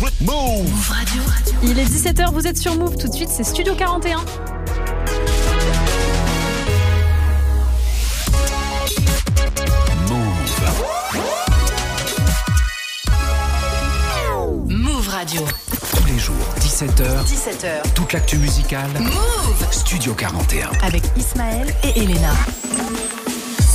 Move Radio. Il est 17h, vous êtes sur Move. Tout de suite, c'est Studio 41. Move Radio. Tous les jours, 17h. 17h. Toute l'actu musicale. Move Studio 41. Avec Ismaël et Elena.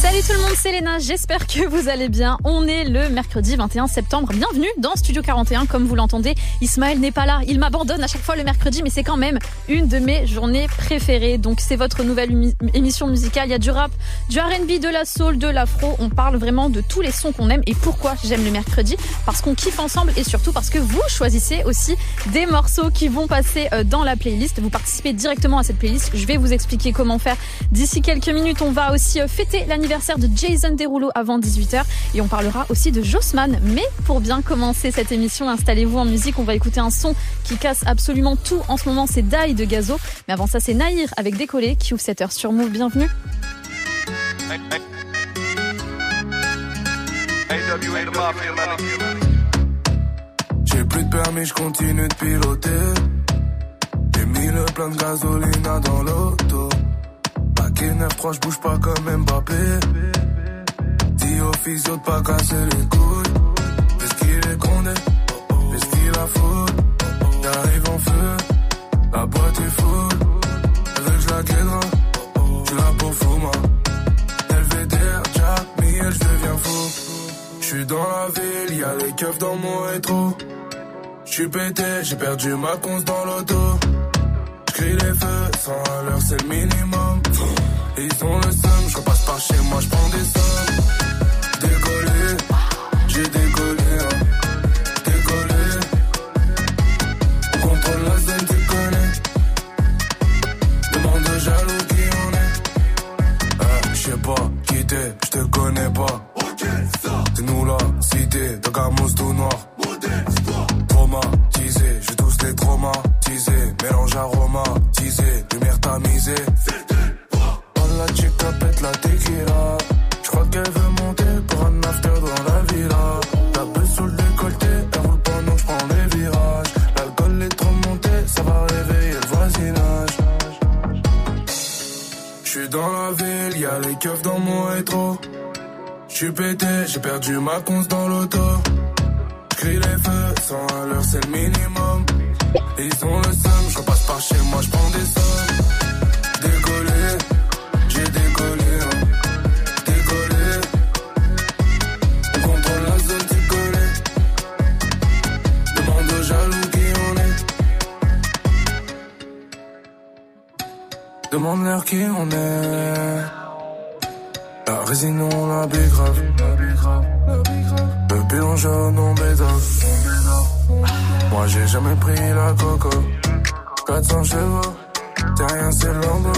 Salut tout le monde, c'est Léna, j'espère que vous allez bien. On est le mercredi 21 septembre. Bienvenue dans Studio 41, comme vous l'entendez. Ismaël n'est pas là, il m'abandonne à chaque fois le mercredi, mais c'est quand même une de mes journées préférées. Donc c'est votre nouvelle émission musicale. Il y a du rap, du R&B, de la soul, de l'afro. On parle vraiment de tous les sons qu'on aime. Et pourquoi j'aime le mercredi Parce qu'on kiffe ensemble et surtout parce que vous choisissez aussi des morceaux qui vont passer euh, dans la playlist. Vous participez directement à cette playlist. Je vais vous expliquer comment faire d'ici quelques minutes. On va aussi euh, fêter l'anniversaire de Jason Derulo avant 18h et on parlera aussi de Jossman. Mais pour bien commencer cette émission, installez-vous en musique. On va écouter un son qui casse absolument tout. En ce moment, c'est Die de Gazo. Mais avant ça, c'est Naïr avec Décollé qui ouvre cette heure sur Move. Bienvenue. J'ai plus de permis, je continue de piloter. J'ai mis le plein de gasoline dans l'auto. 9-3, je bouge pas comme Mbappé. Dis au physio de pas casser les couilles. Est-ce qu'il est condé Est-ce qu'il a fout J'arrive en feu, la boîte est full. Elle veut que je la guédra, tu la peau fou, moi. LVDR, Jack, Miel, je deviens fou. J'suis dans la ville, y'a les keufs dans mon rétro. J'suis pété, j'ai perdu ma conce dans l'auto. J'cris les feux, sans à l'heure c'est le minimum. Ils ont le seum, je passe par chez moi, je prends des sommes. Décollé, j'ai décollé, hein. décollé. On contrôle la zone, tu connais. Demande aux jaloux qui on est. Ah, je sais pas, qui t'es, je te connais pas. C'est nous la cité, de Gamos tout noir. Traumatisé, je tous les traumatisés. Mélange aromatisé, lumière tamisée. La chica pète la tequila. J'crois qu'elle veut monter pour un after dans la villa. La beuh sous le décolleté, elle roule pendant que j'prends les virages. L'alcool est trop monté, ça va réveiller le voisinage. J'suis dans la ville, y'a les keufs dans mon rétro. J'suis pété, j'ai perdu ma conce dans l'auto. Les feux, 100 à l'heure c'est le minimum. Ils ont le seum, je passe par chez moi, j'prends des sommes. Décollé, j'ai décollé, hein. décollé. On contrôle la zone, connais. Demande aux jaloux qui on est. Demande-leur qui on est. La résine, on la grave. Le bilan jaune, on bédave. Moi j'ai jamais pris la coco. 400 chevaux, c'est rien, c'est l'ombre.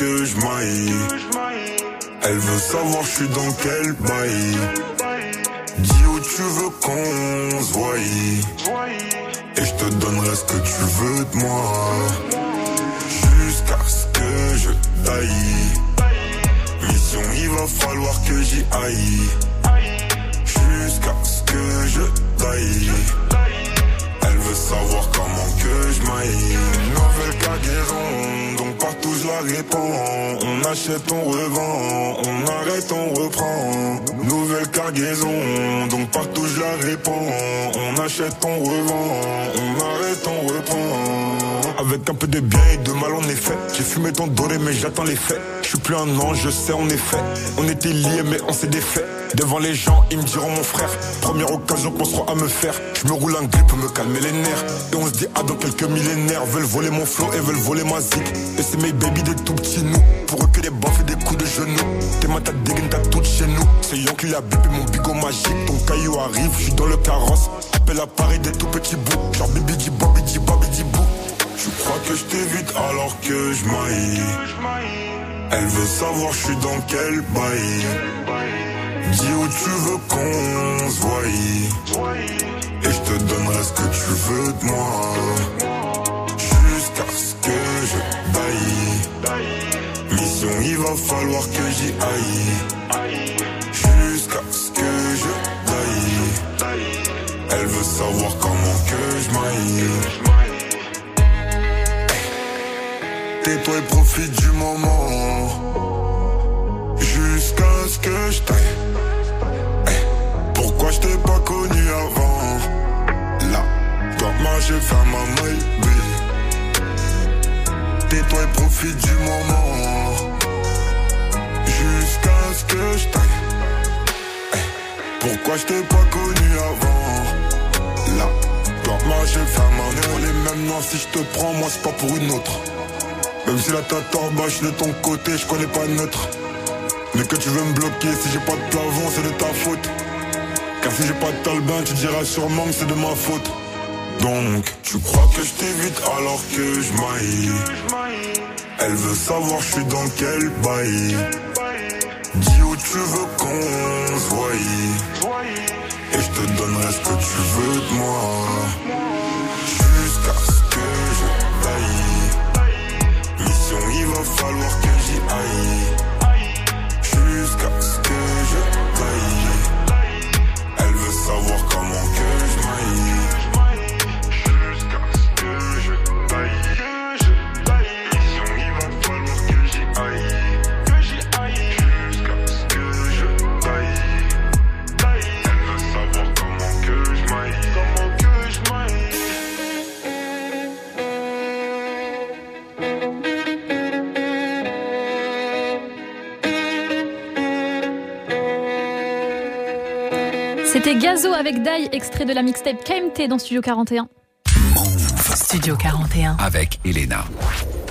Que je Elle veut savoir je suis dans quel bail achète, on revend, on arrête, on reprend. Nouvelle cargaison, donc partout je la réponds. On achète, on revend, on arrête, on reprend. Avec un peu de bien et de mal en effet. J'ai fumé ton doré mais j'attends les faits. Je suis plus un ange, je sais en effet. On était liés mais on s'est défait. Devant les gens, ils me diront mon frère. Première occasion qu'on sera à me faire. Je me roule un grip pour me calmer les nerfs. Et on se dit ah dans quelques millénaires. Veulent voler mon flow et veulent voler ma zik. Et c'est mes baby des tout petits nous. Pour eux que des baffes et des coups de genoux. T'es ma tête dégaine, t'as tout chez nous. C'est Yankee la bip et mon bigot magique. Ton caillou arrive, je suis dans le carrosse. Appelle à Paris des tout petits bouts. Genre bibi di bobby di bobby di bou. Je crois que je t'évite alors que je maille. Elle veut savoir je suis dans quel bail. Dis où tu veux qu'on se voie. Et je te donnerai ce que tu veux de moi. Jusqu'à ce que je baille. Mission, il va falloir que j'y aille. Jusqu'à ce que je baille. Elle veut savoir comment que je maille. Tais-toi et profite du moment. Jusqu'à ce que je j'ai fait ma maille, Tais-toi et profite du moment. Jusqu'à ce que je taille. Eh, Pourquoi je t'ai pas connu avant? Là, toi, moi j'ai fait ma maille. On les mêmes noms, si je te prends, moi c'est pas pour une autre. Même si la tête en bas, je de ton côté, je connais pas neutre. Mais que tu veux me bloquer, si j'ai pas de plafond, c'est de ta faute. Car si j'ai pas de talbin, tu diras sûrement que c'est de ma faute. Donc, tu crois que je t'évite alors que je maille. Elle veut savoir je suis dans quel bail. Dis où tu veux qu'on se. Et je te donnerai ce que tu veux de moi. Gazo avec Dai, extrait de la mixtape KMT dans Studio 41. Studio 41. Avec Elena.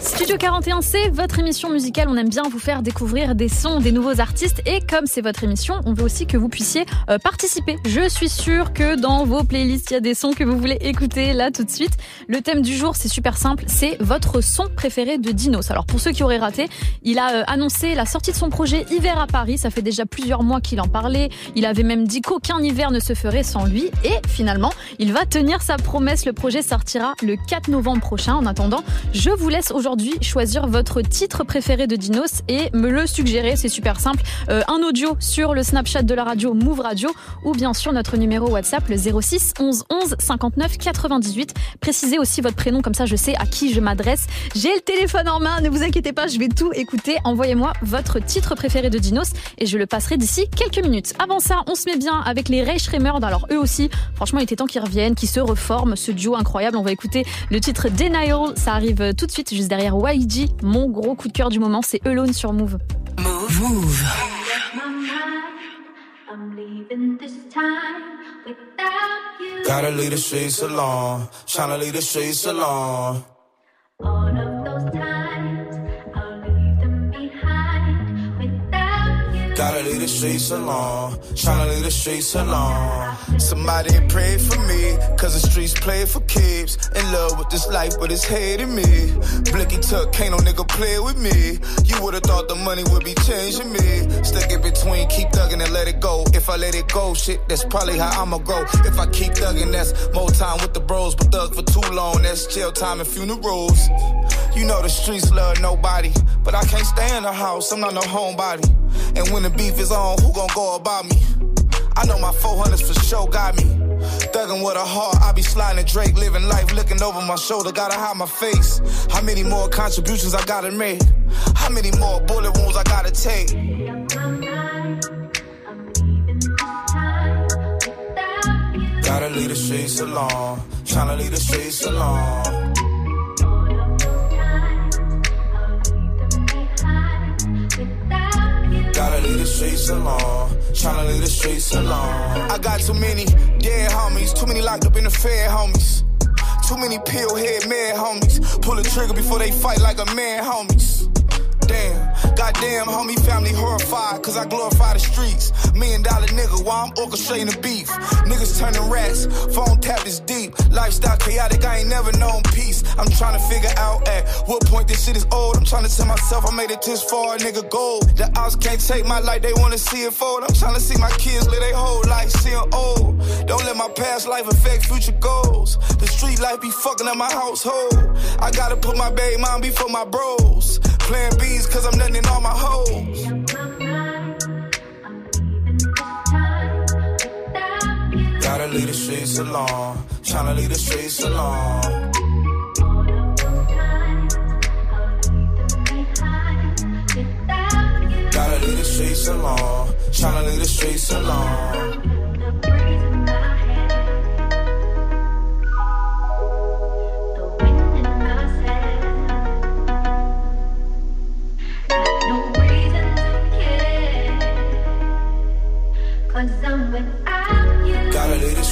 Studio 41, c'est votre émission musicale. On aime bien vous faire découvrir des sons, des nouveaux artistes. Et comme c'est votre émission, on veut aussi que vous puissiez euh, participer. Je suis sûre que dans vos playlists, il y a des sons que vous voulez écouter là tout de suite. Le thème du jour, c'est super simple. C'est votre son préféré de Dinos. Alors pour ceux qui auraient raté, il a euh, annoncé la sortie de son projet Hiver à Paris. Ça fait déjà plusieurs mois qu'il en parlait. Il avait même dit qu'aucun hiver ne se ferait sans lui. Et finalement, il va tenir sa promesse. Le projet sortira le 4 novembre prochain. En attendant, je vous laisse aujourd'hui choisir votre titre préféré de Dinos et me le suggérer. C'est super simple. Euh, un audio sur le Snapchat de la radio Move Radio ou bien sûr notre numéro WhatsApp le 06 11 11 59 98. Précisez aussi votre prénom comme ça je sais à qui je m'adresse. J'ai le téléphone en main, ne vous inquiétez pas, je vais tout écouter. Envoyez-moi votre titre préféré de Dinos et je le passerai d'ici quelques minutes. Avant ça, on se met bien avec les Ray Schremer. Alors eux aussi, franchement, il était temps qu'ils reviennent, qu'ils se reforment. Ce duo incroyable. On va écouter le titre Denial. Ça arrive tout de suite juste derrière YG. Mon gros coup de cœur du moment, c'est Alone sur Move. Move. Move. I'm leaving this time without you. Gotta leave the streets alone. Tryna leave the streets alone. All of those times, Gotta leave the streets alone. Tryna leave the streets alone. Somebody pray for me, cause the streets play for keeps. In love with this life, but it's hating me. Blicky tuck, can't no nigga play with me. You would've thought the money would be changing me. Stick it between, keep thugging and let it go. If if I let it go, shit, that's probably how I'ma grow. If I keep thugging, that's more time with the bros. But thug for too long, that's jail time and funerals. You know the streets love nobody, but I can't stay in the house, I'm not no homebody. And when the beef is on, who gon' go about me? I know my 400s for sure got me. Thuggin' with a heart, I be sliding Drake, living life, looking over my shoulder, gotta hide my face. How many more contributions I gotta make? How many more bullet wounds I gotta take? Gotta leave the streets alone, tryna leave the streets alone. Gotta leave the streets alone. Tryna leave the streets alone. I got too many dead homies, too many locked up in the fed homies. Too many pill head mad homies. Pull the trigger before they fight like a man homies. Damn, goddamn, homie, family horrified, cause I glorify the streets. Million dollar nigga, while I'm orchestrating the beef. Niggas turning rats, phone tap is deep. Lifestyle chaotic, I ain't never known peace. I'm trying to figure out at what point this shit is old. I'm trying to tell myself I made it this far, nigga, gold. The odds can't take my life, they wanna see it fold. I'm trying to see my kids live their whole life, seeing old. Don't let my past life affect future goals. The street life be fucking up my household. I gotta put my baby mom before my bros. Playing B's cause I'm nothing in all my hoes. Gotta leave the streets alone. Tryna leave the streets alone. Gotta leave the streets alone. Tryna leave the streets alone.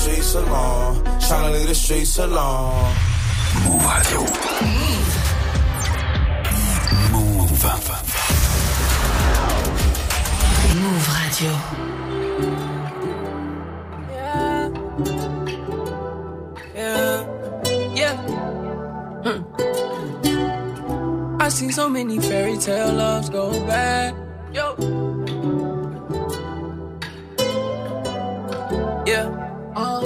Streets alone. Tryna leave the streets alone. Move Radio. Move. Move Move Radio. Yeah, yeah. Hmm. I seen so many fairy tale loves go bad. Yo. Yeah. Uh,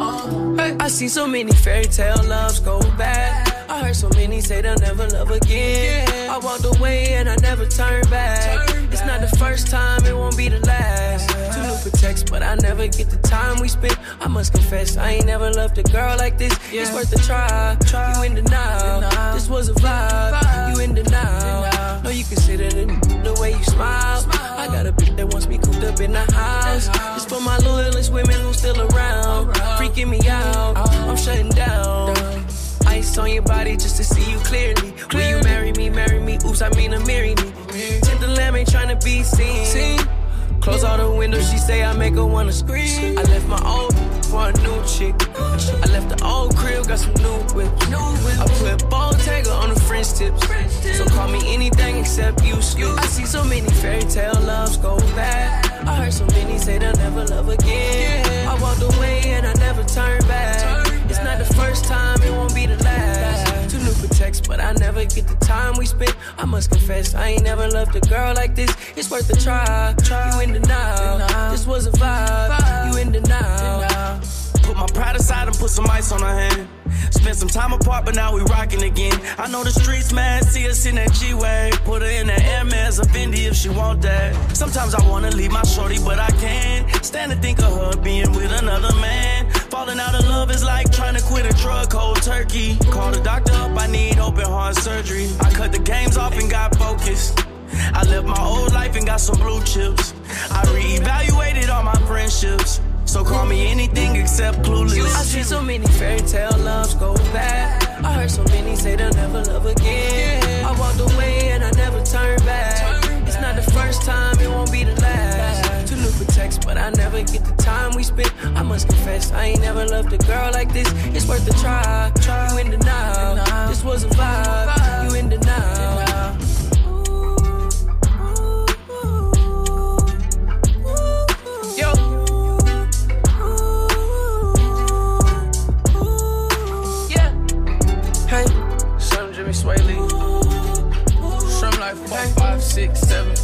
uh. I see so many fairy tale loves go bad. I heard so many say they'll never love again. I walked away and I never turned back. It's not the first time, it won't be the last. Too new for text, but I never get the time we spent. I must confess, I ain't never loved a girl like this. Yeah. It's worth a try. You in denial. This was a vibe. You in denial. No, you consider the, the way you smile. I got a bitch that wants me cooped up in the house. It's for my loyalist women who still around. Freaking me out. I'm shutting down. Ice on your body just to see you clearly. Will you marry me, marry me? Oops, I mean, a marry me. Tint the lamb ain't trying to be seen. Close all the windows, she say I make her wanna scream. I left my old for a new chick. I left the old crib, got some new whips. I put Bottega on the French tips. So call me anything except you. I see so many fairy tale loves go bad. I heard so many say they'll never love again. I walked away and I never turned back. It's not the first time, it won't be the last. Too new for text, but I never get the time we spent. I must confess, I ain't never loved a girl like this. It's worth a try. You in denial. This was a vibe. You in denial. Put my pride aside and put some ice on her hand. Spent some time apart, but now we rocking again. I know the streets mad, see us in that G-Way. Put her in that Hermes or Fendi if she want that. Sometimes I wanna leave my shorty, but I can't. Stand to think of her being with another man. Falling out of love is like trying to quit a drug cold turkey. Call the doctor up, I need open heart surgery. I cut the games off and got focused. I left my old life and got some blue chips. I reevaluated all my friendships. So call me anything except clueless. I see so many fairy tale loves go bad. I heard so many say they'll never love again. I walked away and I never turned back. It's not the first time, it won't be the last for text, but I never get the time we spent. I must confess, I ain't never loved a girl like this. It's worth a try. try. You in denial. denial. This was a vibe. You in denial. denial. Shrimp 6, 7,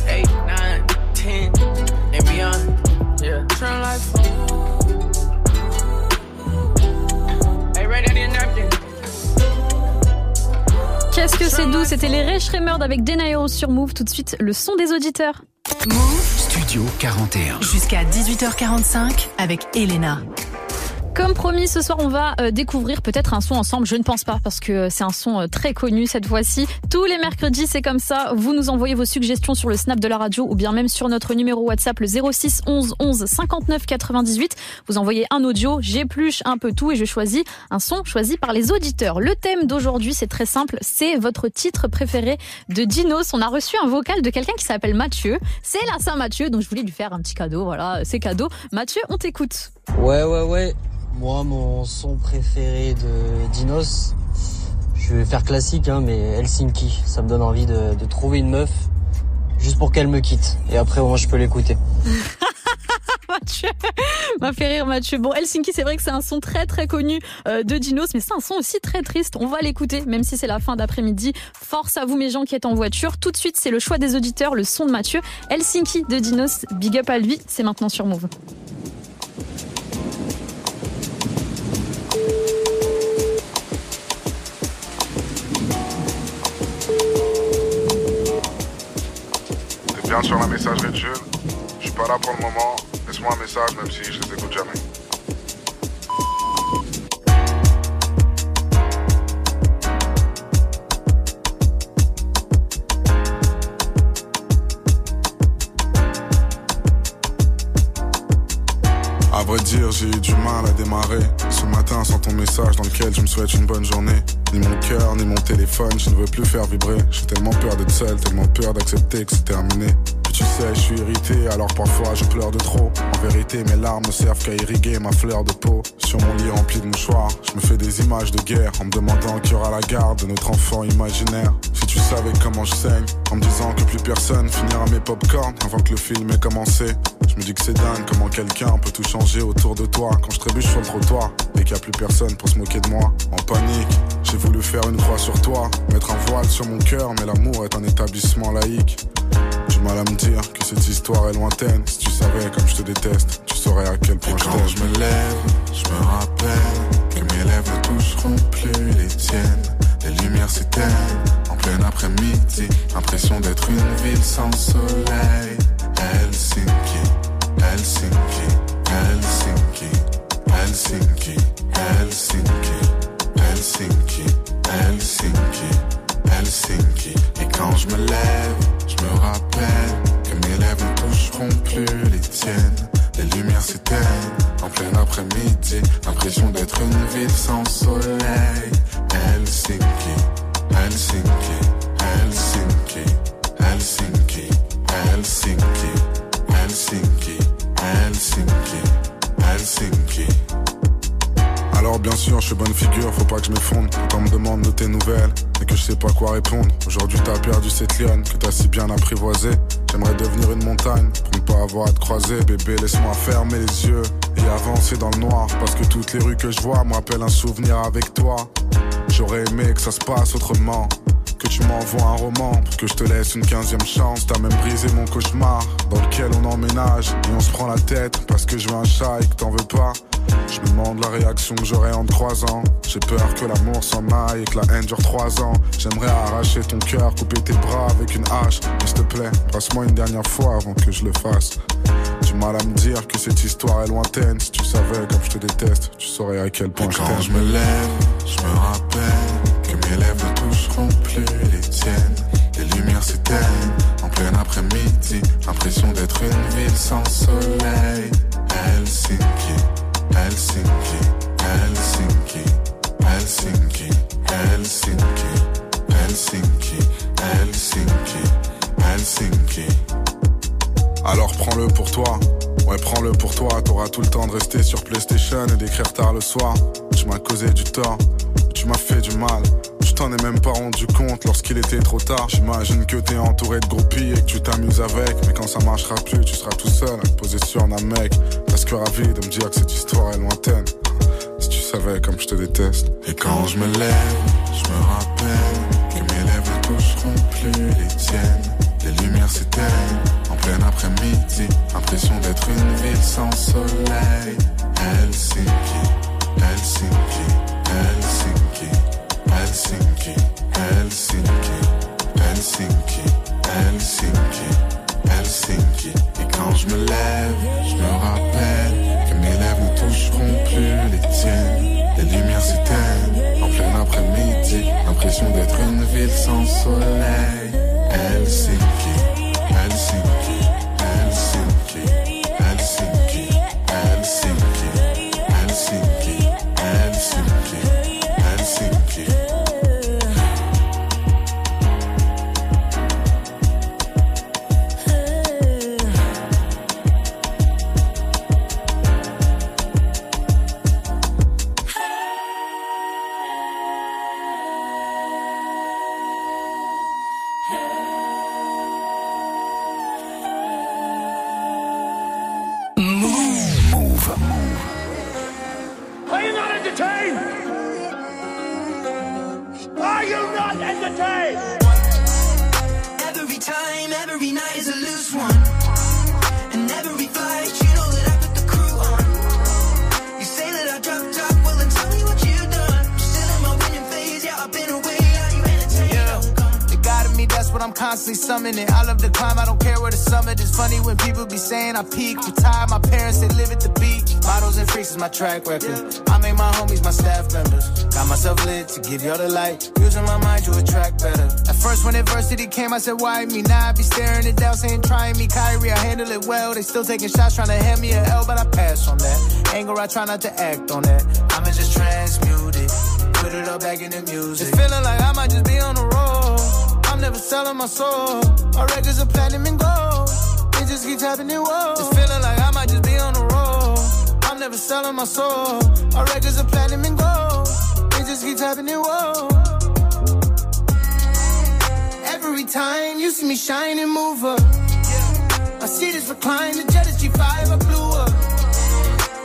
Qu'est-ce que c'est doux? C'était les Rich Remord avec Denairos sur Move. Tout de suite, le son des auditeurs. Move Studio 41. Jusqu'à 18h45 avec Elena. Comme promis, ce soir, on va euh, découvrir peut-être un son ensemble. Je ne pense pas parce que c'est un son euh, très connu cette fois-ci. Tous les mercredis, c'est comme ça. Vous nous envoyez vos suggestions sur le snap de la radio ou bien même sur notre numéro WhatsApp le 06 11 11 59 98. Vous envoyez un audio, j'épluche un peu tout et je choisis un son choisi par les auditeurs. Le thème d'aujourd'hui, c'est très simple. C'est votre titre préféré de Dinos. On a reçu un vocal de quelqu'un qui s'appelle Mathieu. C'est la Saint-Mathieu, donc je voulais lui faire un petit cadeau. Voilà, c'est cadeau. Mathieu, on t'écoute. Ouais, ouais, ouais. Moi, mon son préféré de Dinos, je vais faire classique, hein, mais Helsinki. Ça me donne envie de, de trouver une meuf juste pour qu'elle me quitte. Et après, au moins, je peux l'écouter. Mathieu m'a fait rire Mathieu. Bon, Helsinki, c'est vrai que c'est un son très très connu euh, de Dinos, mais c'est un son aussi très triste. On va l'écouter, même si c'est la fin d'après-midi. Force à vous mes gens qui êtes en voiture. Tout de suite, c'est le choix des auditeurs, le son de Mathieu. Helsinki de Dinos, big up à lui, c'est maintenant sur Move. Bien sur la messagerie de Jules Je suis pas là pour le moment. Laisse-moi un message même si je les écoute jamais. Vrai dire, j'ai eu du mal à démarrer. Ce matin, sans ton message dans lequel je me souhaite une bonne journée. Ni mon cœur, ni mon téléphone, je ne veux plus faire vibrer. J'ai tellement peur d'être seul, tellement peur d'accepter que c'est terminé. Tu sais, je suis irrité, alors parfois je pleure de trop. En vérité, mes larmes servent qu'à irriguer ma fleur de peau. Sur mon lit rempli de mouchoirs, je me fais des images de guerre en me demandant qui aura la garde de notre enfant imaginaire. Si tu savais comment je saigne, en me disant que plus personne finira mes popcorn avant que le film ait commencé. Je me dis que c'est dingue comment quelqu'un peut tout changer autour de toi quand je trébuche sur le trottoir et qu'il n'y a plus personne pour se moquer de moi. En panique, j'ai voulu faire une croix sur toi, mettre un voile sur mon cœur, mais l'amour est un établissement laïque. Du mal à me dire que cette histoire est lointaine. Si tu savais comme je te déteste, tu saurais à quel point je Quand je me lève, je me rappelle que mes lèvres toucheront plus les tiennes. Les lumières s'éteignent en plein après-midi. Impression d'être une ville sans soleil. Helsinki, Helsinki, Helsinki, Helsinki, Helsinki, Helsinki, Helsinki, Helsinki. Et quand je me lève, je me rappelle que mes lèvres ne toucheront plus les tiennes. Les lumières s'éteignent en plein après-midi. L'impression d'être une ville sans soleil. Helsinki, Helsinki, Helsinki, Helsinki, Helsinki, Helsinki, Helsinki, Helsinki. Alors bien sûr, je suis bonne figure, faut pas que je m'effondre. Quand on me demande de tes nouvelles et que je sais pas quoi répondre. Aujourd'hui t'as perdu cette lionne que t'as si bien apprivoisée. J'aimerais devenir une montagne pour ne pas avoir à te croiser. Bébé, laisse-moi fermer les yeux et avancer dans le noir. Parce que toutes les rues que je vois me rappellent un souvenir avec toi. J'aurais aimé que ça se passe autrement. Que tu m'envoies un roman que je te laisse une quinzième chance. T'as même brisé mon cauchemar dans lequel on emménage et on se prend la tête parce que je veux un chat et que t'en veux pas. Je me demande la réaction que j'aurai en te croisant. J'ai peur que l'amour s'en aille et que la haine dure trois ans. J'aimerais arracher ton cœur, couper tes bras avec une hache. Mais s'il te plaît, passe-moi une dernière fois avant que je le fasse. Du mal à me dire que cette histoire est lointaine. Si tu savais comme je te déteste, tu saurais à quel point Et je quand t'aime. je me lève, je me rappelle que mes lèvres ne toucheront plus les tiennes. Les lumières s'éteignent en plein après-midi. Impression d'être une ville sans soleil. Helsinki, Helsinki, Helsinki, Helsinki, Helsinki, Helsinki, Alors prends-le pour toi. Ouais, prends-le pour toi. T'auras tout le temps de rester sur PlayStation et d'écrire tard le soir. Tu m'as causé du tort. Tu m'as fait du mal. Tu t'en es même pas rendu compte lorsqu'il était trop tard. J'imagine que t'es entouré de groupies et que tu t'amuses avec. Mais quand ça marchera plus, tu seras tout seul à te poser sur un mec. Presque ravi de me dire que cette histoire est lointaine. Si tu savais comme je te déteste. Et quand je me lève, je me rappelle que mes lèvres toucheront plus les tiennes. Les lumières s'éteignent en plein après-midi, impression d'être une ville sans soleil. Helsinki, Helsinki, Helsinki, Helsinki, Helsinki, Helsinki, Helsinki, Helsinki. Et quand je me lève, je me rappelle que mes lèvres ne toucheront plus les tiennes. Les lumières s'éteignent en plein après-midi, impression d'être une ville sans soleil. Adversity came, I said, Why me? Now I be staring it down, saying, Trying me, Kyrie, I handle it well. They still taking shots, trying to hand me a L, but I pass on that. Anger, I try not to act on that. I'ma just transmute it. Put it all back in the music. It's feeling like I might just be on the road. I'm never selling my soul. Our records are platinum and gold. It just keeps happening, whoa. It's feeling like I might just be on the road. I'm never selling my soul. Our records are platinum and gold. It just keeps happening, whoa. See me shine and move up. I see this recline, the jet is G5, I blew up.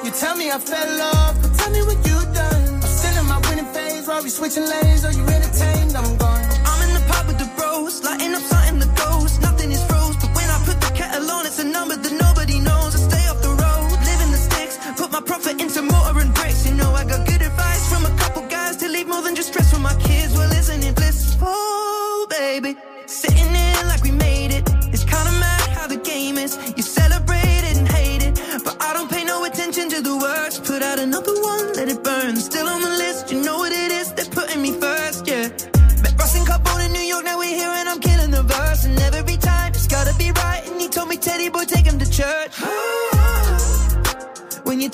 You tell me I fell off, but tell me what you done. I'm still in my winning phase, while we switching lanes, are you entertained? I'm gone. I'm in the pub with the bros, lighting up something that goes. Nothing is froze, but when I put the kettle on, it's a number that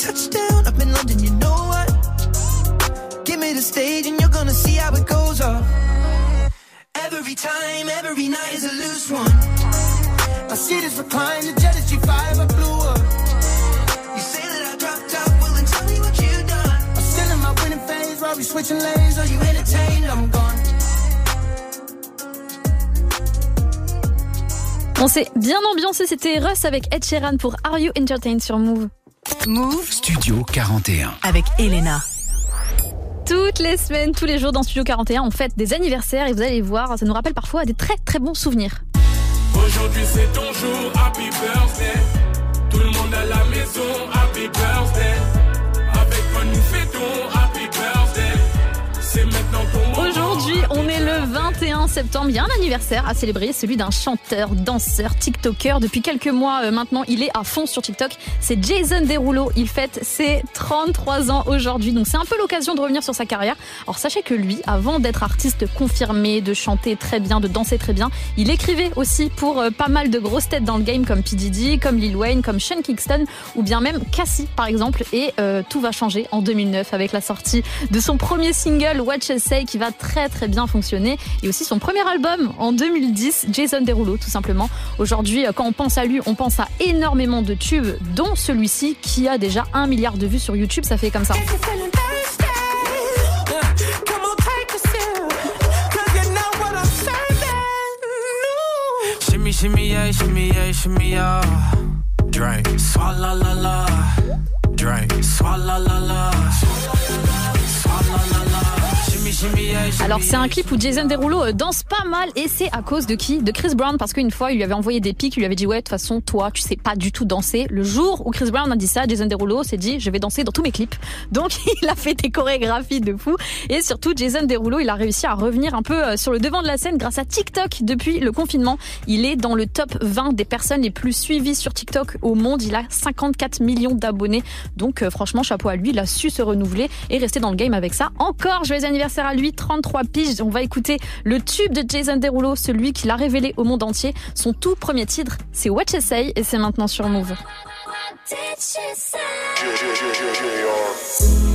When you touch down up in London, you know what? Give me the stage and you're gonna see how it goes. Every time, every night is a loose one. I see this recline, the jet is G5, I blew up. You say that I dropped out, well tell me what you done. I'm still in my winning phase, while we switching lanes, are you entertained? On s'est bien ambiancé, c'était Russ avec Ed Sheeran pour Are You Entertained sur Move. Move Studio 41. avec Elena. Toutes les semaines, tous les jours dans Studio 41, on fête des anniversaires et vous allez voir, ça nous rappelle parfois des très très bons souvenirs. Aujourd'hui c'est ton jour, happy birthday. Tout le monde à la maison, happy birthday. 21 septembre. Il y a un anniversaire à célébrer, celui d'un chanteur, danseur, TikToker. Depuis quelques mois euh, maintenant, il est à fond sur TikTok. C'est Jason Derulo. Il fête ses 33 ans aujourd'hui. Donc c'est un peu l'occasion de revenir sur sa carrière. Alors sachez que lui, avant d'être artiste confirmé, de chanter très bien, de danser très bien, il écrivait aussi pour euh, pas mal de grosses têtes dans le game comme P. Comme Lil Wayne, comme Sean Kingston ou bien même Cassie par exemple. Et euh, tout va changer en 2009 avec la sortie de son premier single Watch Say qui va très très bien fonctionner et aussi son premier album en 2010 Jason Derulo tout simplement. Aujourd'hui euh, quand on pense à lui on pense à énormément de tubes dont celui-ci qui a déjà un milliard de vues sur YouTube ça fait comme ça. Shimmy, yeah, shimmy, yeah, shimmy, yeah. Drink. Swalla la la. Drink. Swalla la la. Swalla la la. Alors c'est un clip où Jason Derulo euh, danse pas mal et c'est à cause de qui? De Chris Brown parce qu'une fois il lui avait envoyé des pics, il lui avait dit ouais de toute façon toi tu sais pas du tout danser. Le jour où Chris Brown a dit ça, Jason Derulo s'est dit je vais danser dans tous mes clips. Donc il a fait des chorégraphies de fou et surtout Jason Derulo il a réussi à revenir un peu euh, sur le devant de la scène grâce à TikTok depuis le confinement. Il est dans le top 20 des personnes les plus suivies sur TikTok au monde. Il a 54 millions d'abonnés. Donc euh, franchement chapeau à lui, il a su se renouveler et rester dans le game avec ça. Encore joyeux anniversaire à lui, 33 piges. On va écouter le tube de Jason Derulo, celui qui l'a révélé au monde entier. Son tout premier titre, c'est What You Say et c'est maintenant sur Move.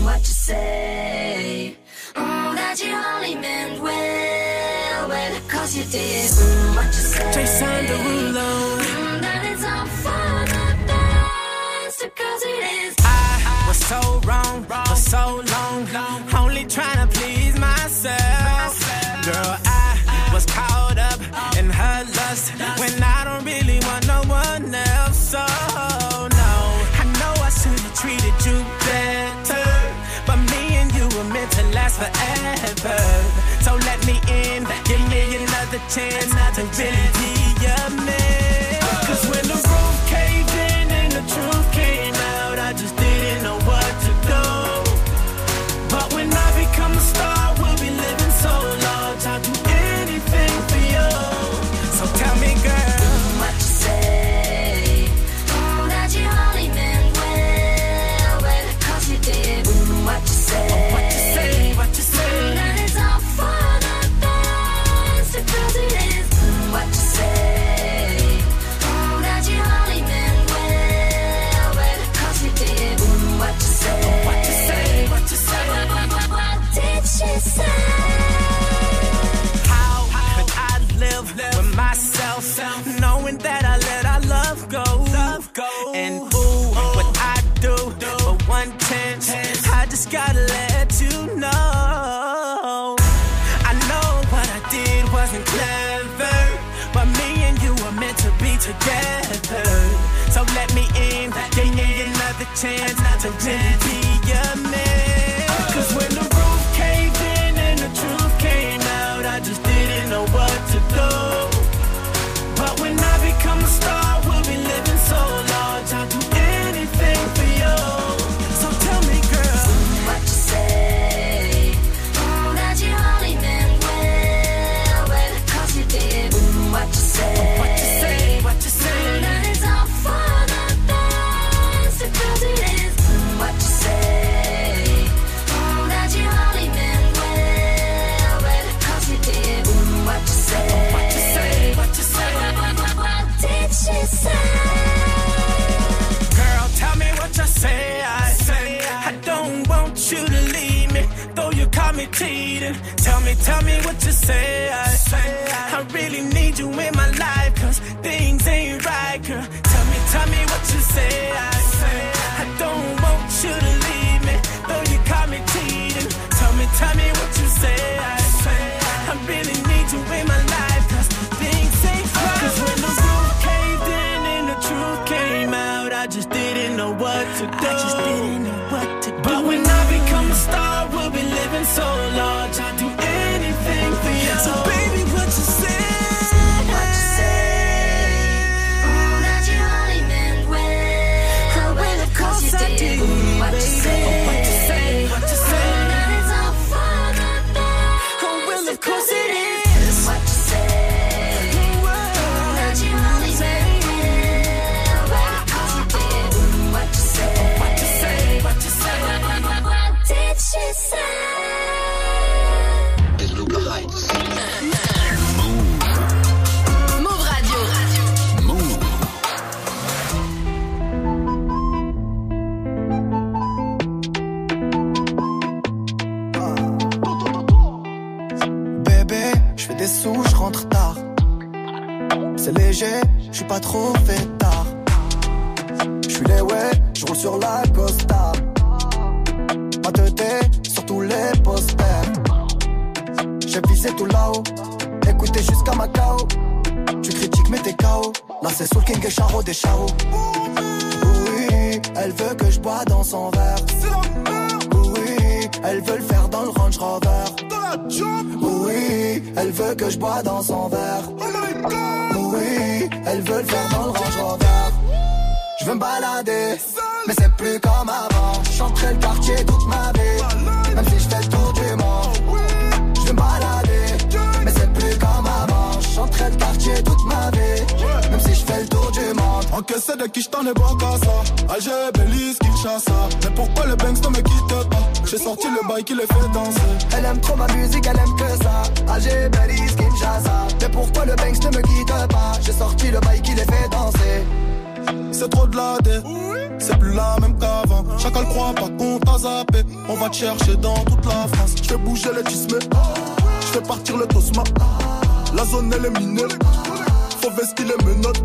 What you say? Oh, that you only meant yeah. Tell me, what you say. I I really need you in my life, cause things ain't right, girl. Tell me, tell me what you say. I I don't want you to leave me, though you caught me cheating. Tell me, tell me what you say. I say I really need you in my life, cause things ain't right. Cause when the roof caved in and the truth came out, I just didn't know what to do. I just didn't know what pas trop fait tard. Je suis les ouais, je roule sur la Costa. Ma tête sur tous les posters. J'ai visé tout là-haut, écoutez jusqu'à Macao. Tu critiques mais t'es KO. Là c'est Soul King et Charo des Charo. Oui, elle veut que je bois dans son verre. Oui, elle veut le faire dans le Range Rover. Elle veut que je bois dans son verre. Veut le faire dans le Range Rover. Je veux me balader, mais c'est plus comme avant. Chanterai le quartier toute ma vie, même si je fais le tour du monde. Je veux me balader, mais c'est plus comme avant. Chanterai le quartier toute ma vie, même si je fais le tour du monde. Encaissé de qui j't'en ai bon qu'à ça. Alger, Belize, Kinshasa. Mais pourquoi le Banks ne me quitte pas? J'ai sorti le bail qui les fait danser. Elle aime trop ma musique, elle aime que ça. Alger, Belize, Mais pourquoi le Banks ne me quitte pas J'ai sorti le bail qui les fait danser. C'est trop de la dé, c'est plus la même qu'avant. Chacun le croit pas qu'on t'a zappé. On va te chercher dans toute la France. Je fais bouger les tismes, je fais partir le tosma. La zone elle est minée, faut vestir les menottes.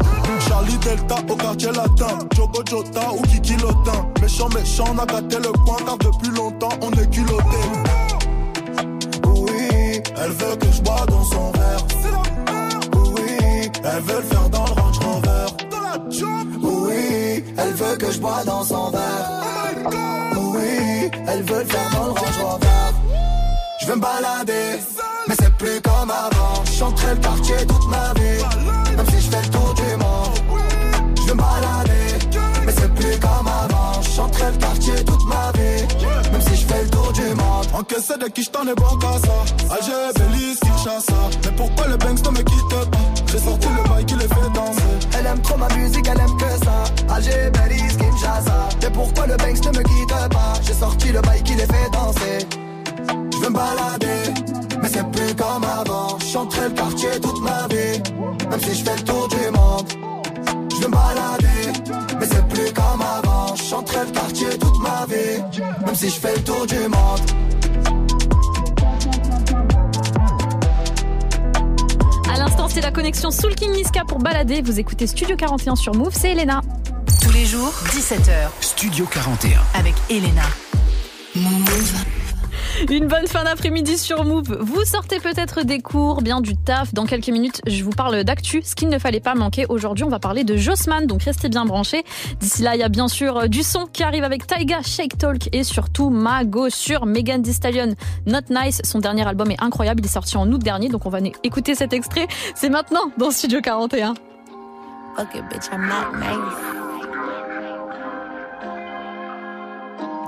Charlie Delta au quartier latin, Jogo Jota ou Kiki Lotin. Méchant, méchant, on a gâté le coin car depuis longtemps on est culotté. Elle veut que je bois dans son verre. Oui, elle veut le faire dans le Range Rover. Oui, elle veut que je bois dans son verre. Oui, elle veut le faire dans le Range Rover. Je veux me balader, mais c'est plus comme avant. Chanterai le quartier toute ma vie, même si je fais le tour du monde. Je veux me balader, mais c'est plus comme avant. Le quartier toute ma vie, Encaissé de qui j't'en ai bon qu'à ça. Alger, Belize, Kinshasa. Mais pourquoi le Banks ne me quitte pas? J'ai sorti le bail qui les fait danser. Elle aime trop ma musique, elle aime que ça. Alger, Belize, Kinshasa. Mais pourquoi le Banks ne me quitte pas? J'ai sorti le bail qui les fait danser. Je veux me balader, mais c'est plus comme avant. Chanterai le quartier toute ma vie, même si je fais le tour du monde. Je veux me balader, mais c'est même si je fais le tour du monde. À l'instant, c'est la connexion Soul King Niska pour balader. Vous écoutez Studio 41 sur Move, c'est Elena. Tous les jours, 17h. Studio 41. Avec Elena. Move. Une bonne fin d'après-midi sur Move. Vous sortez peut-être des cours, bien du taf. Dans quelques minutes, je vous parle d'actu, ce qu'il ne fallait pas manquer. Aujourd'hui, on va parler de Jossman, donc restez bien branchés. D'ici là, il y a bien sûr euh, du son qui arrive avec Taiga, Shake Talk et surtout Mago sur Megan Thee Stallion. Not Nice, son dernier album est incroyable. Il est sorti en août dernier, donc on va écouter cet extrait. C'est maintenant dans Studio 41. Fuck it, bitch, I'm not.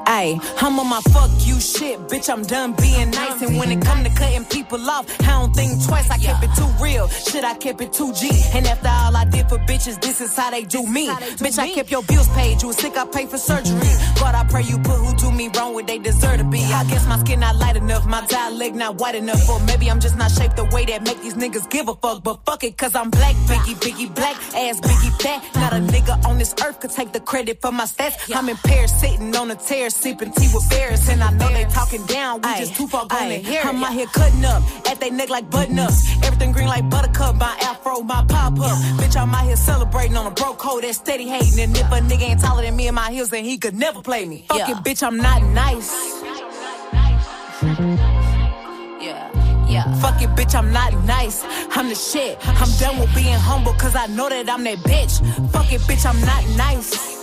Ayy, I'm on my fuck you shit, bitch. I'm done being nice. And when it come to cutting people off, I don't think twice. I kept it too real, shit. I kept it too G. And after all I did for bitches, this is how they do me. Bitch, I kept your bills paid. You was sick, I paid for surgery. God, I pray you put who do me wrong what they deserve to be. I guess my skin not light enough, my leg not white enough, or maybe I'm just not shaped the way that make these niggas give a fuck. But fuck it, cause I'm black, biggie, biggie, black, ass biggie, fat. Not a nigga on this earth could take the credit for my stats. I'm in Paris sitting on a tear, sipping tea with Ferris, and I know they talking down. We just too far gone to hear. I'm out here cutting up at they neck like button ups. Everything green like buttercup. My afro, my pop up. Bitch, I'm out here celebrating on a broke hoe that's steady hating. And if a nigga ain't taller than me in my heels, then he could never play me. Fuck it, bitch, I'm not nice. Yeah, yeah. Fuck it, bitch, I'm not nice. I'm the shit. I'm done with being humble, cause I know that I'm that bitch. Fuck it, bitch, I'm not nice.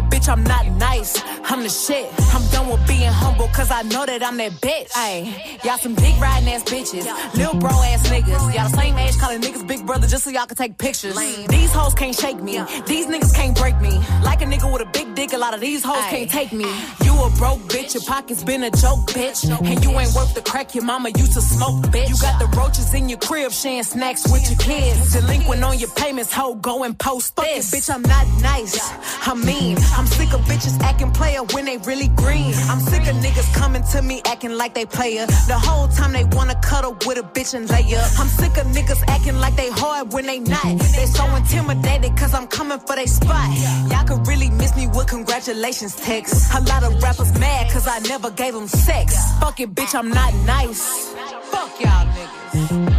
It, bitch, I'm not nice. I'm the shit. I'm done with being humble, cause I know that I'm that bitch. Ayy, y'all some dick riding ass bitches. Lil bro ass niggas. Y'all the same age calling niggas big brother just so y'all can take pictures. These hoes can't shake me. These niggas can't break me. Like a nigga with a big dick, a lot of these hoes can't take me. You a broke bitch, your pockets been a joke, bitch. And you ain't worth the crack your mama used to smoke, bitch. You got the roaches in your crib, sharing snacks with your kids. Delinquent on your payments, hoe, go and post Fuck this. It, bitch, I'm not nice. I'm mean. I'm sick of bitches acting player when they really green. I'm sick of niggas coming to me acting like they player. The whole time they wanna cuddle with a bitch and lay up. I'm sick of niggas acting like they hard when they not. They so intimidated cause I'm coming for they spot. Y'all could really miss me with congratulations texts. A lot of rappers mad cause I never gave them sex. Fuck it, bitch, I'm not nice. Fuck y'all niggas.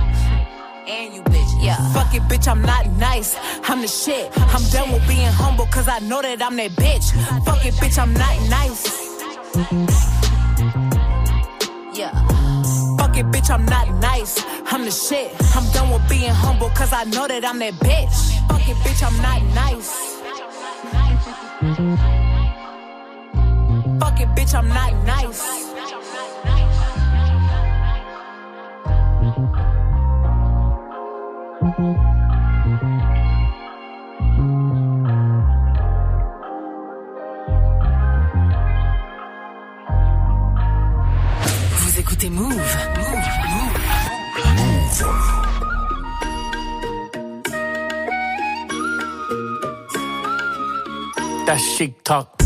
And you bitch, yeah. Fuck it, bitch, I'm not nice. I'm the shit. I'm done with being humble, cause I know that I'm that bitch. Fuck it, bitch, I'm not nice. Yeah. Fuck it, bitch, I'm not nice. I'm the shit. I'm done with being humble, cause I know that I'm that bitch. Fuck it, bitch, I'm not nice. Fuck it, bitch, I'm not nice. That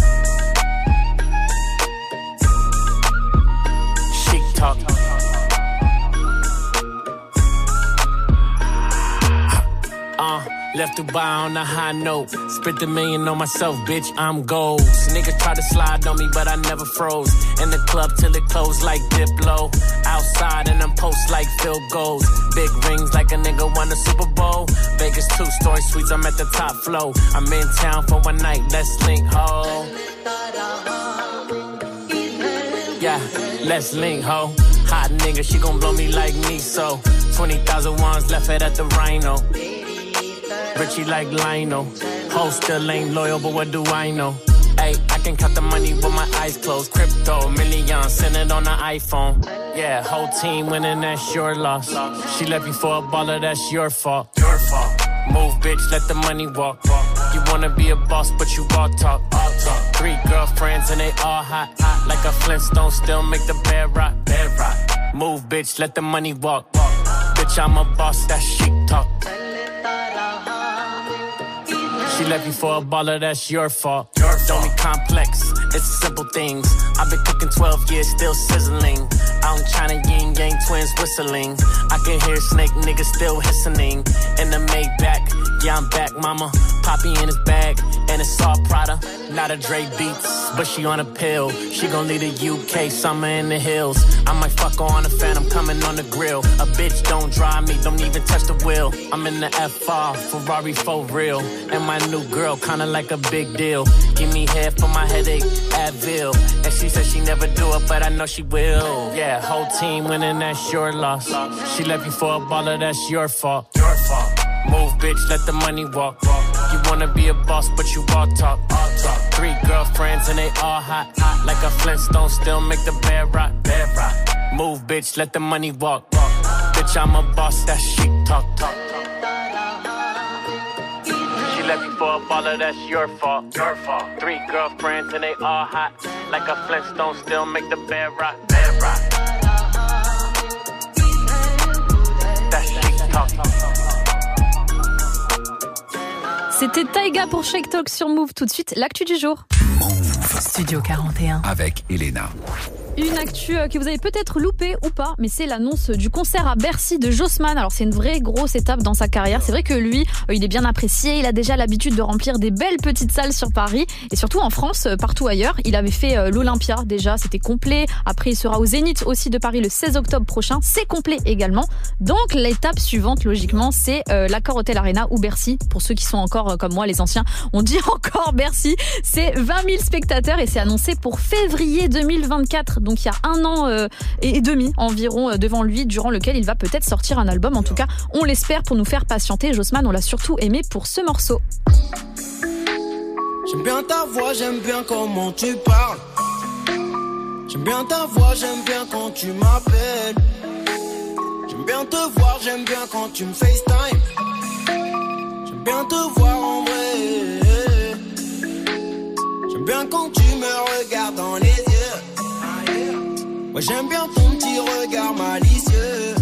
left Dubai on a high note. Spent a million on myself, bitch, I'm gold. Niggas try to slide on me, but I never froze. In the club till it closed like Diplo. Outside and I'm post like field goals. Big rings like a nigga won a Super Bowl. Vegas two story suites, I'm at the top flow. I'm in town for one night, let's link, ho. Yeah, let's link, ho. Hot nigga, she gon' blow me like me, so 20,000 ones left it at the Rhino. Richie like Lionel. Ho still ain't loyal, but what do I know? Hey, I can count the money with my eyes closed. Crypto, million, send it on the iPhone. Yeah, whole team winning, that's your loss. She left you for a baller, that's your fault. Your fault. Move, bitch, let the money walk. You wanna be a boss, but you all talk. All talk. Three girlfriends and they all hot. Hot. Like a Flintstone, still make the bed rock. Bed rock. Move, bitch, let the money walk. Bitch, I'm a boss, that chic She left you for a baller, that's your fault. Don't be complex, it's simple things. I've been cooking 12 years, still sizzling. In China, yin yang twins whistling. I can hear snake niggas still hissing. In the Maybach, yeah, I'm back, mama. Poppy in his bag, and it's all Prada. Not a Dre beats, but she on a pill. She gon' leave the UK, summer in the hills. I might fuck on a fan, I'm coming on the grill. A bitch don't drive me, don't even touch the wheel. I'm in the FR, Ferrari for real. And my new girl, kinda like a big deal. Give me head for my headache, Advil. And she said she never do it, but I know she will. Yeah, whole team winning, that's your loss. She left you for a baller, that's your fault. Your fault. Move, bitch, let the money walk. You wanna be a boss, but you all talk. all talk. Three girlfriends and they all hot. hot. Like a Flintstone, still make the bed rock. Bed rock. Move, bitch, let the money walk. walk. Bitch, I'm a boss, that chic talk. Talk. She left you for a baller, that's your fault. Your fault. Three girlfriends and they all hot. Like a Flintstone, still make the bed rock. Bed C'était Taiga pour Shake Talk sur Move. Tout de suite, l'actu du jour. Studio 41. Avec Elena. Une actu euh, que vous avez peut-être loupé ou pas, mais c'est l'annonce du concert à Bercy de Jossman. Alors c'est une vraie grosse étape dans sa carrière. C'est vrai que lui, euh, il est bien apprécié. Il a déjà l'habitude de remplir des belles petites salles sur Paris et surtout en France, euh, partout ailleurs. Il avait fait l'Olympia déjà, c'était complet. Après, il sera au Zénith aussi de Paris le 16 octobre prochain. C'est complet également. Donc l'étape suivante, logiquement, c'est l'accord Hotel Arena ou Bercy. Pour ceux qui sont encore comme moi, les anciens, on dit encore Bercy. C'est 20 000 spectateurs et c'est annoncé pour février 2024. Donc il y a un an euh, et demi environ euh, devant lui, durant lequel il va peut-être sortir un album. En tout cas, on l'espère pour nous faire patienter. Jossman, on l'a surtout aimé pour ce morceau. J'aime bien ta voix, j'aime bien comment tu parles. J'aime bien ta voix, j'aime bien quand tu m'appelles. J'aime bien te voir, j'aime bien quand tu me FaceTime. J'aime bien te voir en vrai. J'aime bien quand tu me regardes dans les. Moi j'aime bien ton petit regard malicieux.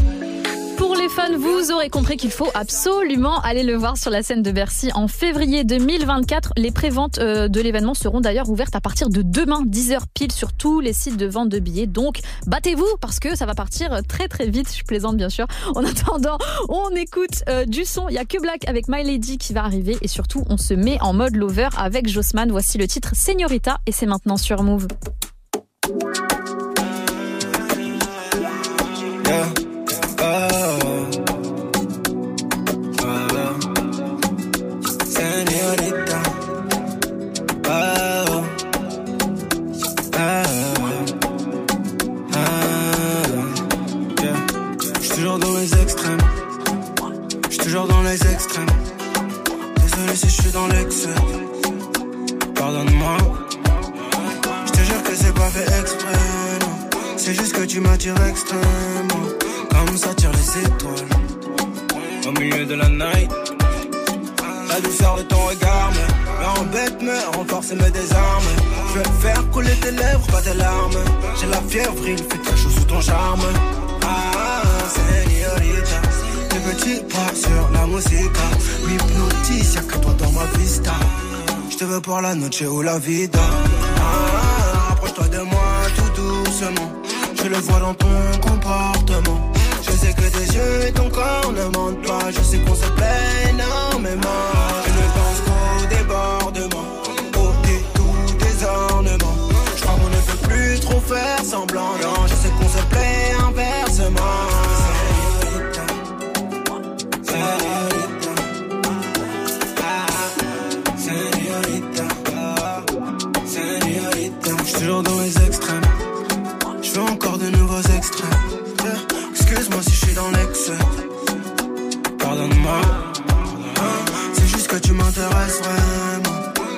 Pour les fans, vous aurez compris qu'il faut absolument aller le voir sur la scène de Bercy en février 2024. Les préventes euh, de l'événement seront d'ailleurs ouvertes à partir de demain, 10h pile, sur tous les sites de vente de billets. Donc, battez-vous parce que ça va partir très très vite. Je plaisante bien sûr. En attendant, on écoute euh, du son. Il y a que Black avec My Lady qui va arriver et surtout, on se met en mode lover avec Jossman. Voici le titre Señorita et c'est maintenant sur Move. Yeah. Oh. Toujours dans les extrêmes. J'suis toujours dans les extrêmes. Désolé si j'suis dans l'excès. Pardonne-moi. J'te jure que c'est pas fait exprès. C'est juste que tu m'attires extrêmement. Comme ça tire les étoiles. Au milieu de la night. La douceur de ton regard me, embête, me renforce et me désarme. Je vais faire couler tes lèvres, pas tes larmes. J'ai la fièvre, il fait très chaud sous ton charme. Ah, señorita. Tes petits pas sur la musique m'hypnotise, y'a que toi dans ma vista. Je te te veux pour la noche ou la vida. Ah, Approche-toi de moi tout doucement. Je le vois dans ton comportement. Je sais que tes yeux et ton corps ne mentent pas. Je sais qu'on se plaît énormément. Je ne pense qu'au débordement. Au tout des ornements. Je crois qu'on ne peut plus trop faire semblant. Non, je sais qu'on se plaît inversement.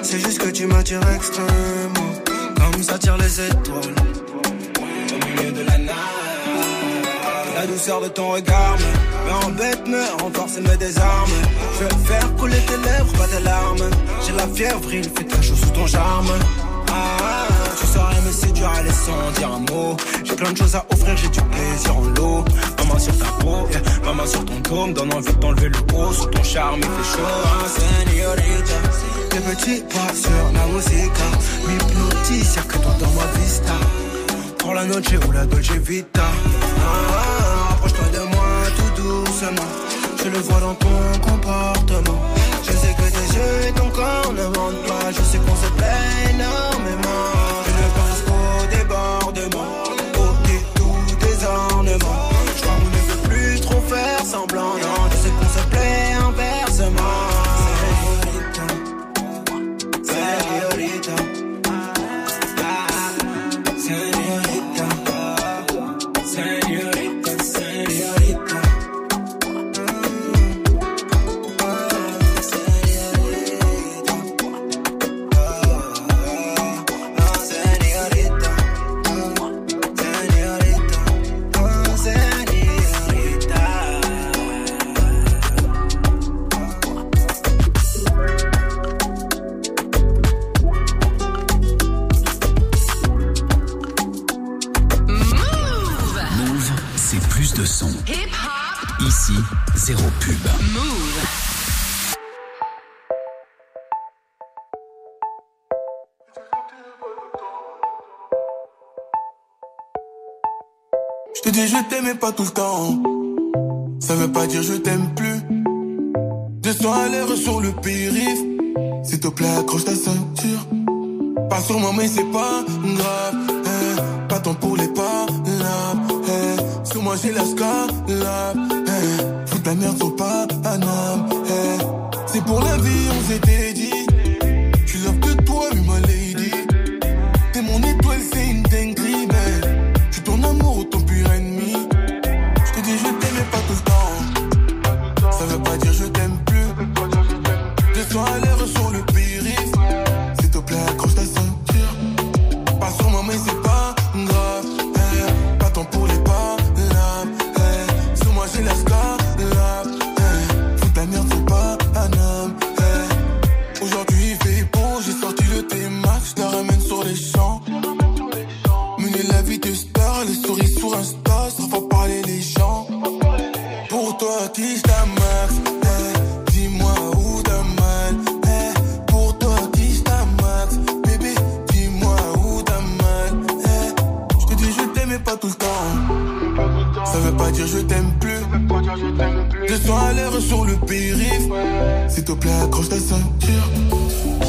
C'est juste que tu m'attires extrêmement. Comme ça tire les étoiles. Au milieu de la night. La douceur de ton regard me, embête, me renforce et me désarme. Je veux faire couler tes lèvres, pas tes larmes. J'ai la fièvre, il fait très chaud sous ton charme. Ah, tu saurais me séduire, aller sans dire un mot. J'ai plein de choses à offrir, j'ai du plaisir en lot. Sur ta peau, yeah, maman sur ton dos, me donne envie de t'enlever le haut. Sous ton charme, il fait chaud, señorita. Des petits pas sur la musique, m'hypnotise, y'a que toi dans ma vista. Pour la noche ou la dolce vita. Ah, approche-toi de moi tout doucement. Je le vois dans ton comportement. Je sais que tes yeux et ton corps ne mentent pas. Je sais qu'on se plaît énormément. Semblant. Je je t'aimais pas tout le temps. Ça veut pas dire je t'aime plus. Descends à l'air sur le périph. S'il te plaît, accroche ta ceinture. Pas sur moi, mais c'est pas grave. eh. Pas tant pour les pas là. eh. Sur moi, j'ai la scalade. eh. Fous ta merde sur pas Paname. C'est pour la vie, on s'était dit. Descends à l'air sur le périph. S'il te plaît, accroche ta ceinture.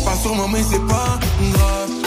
Pas sur moi, mais c'est pas grave.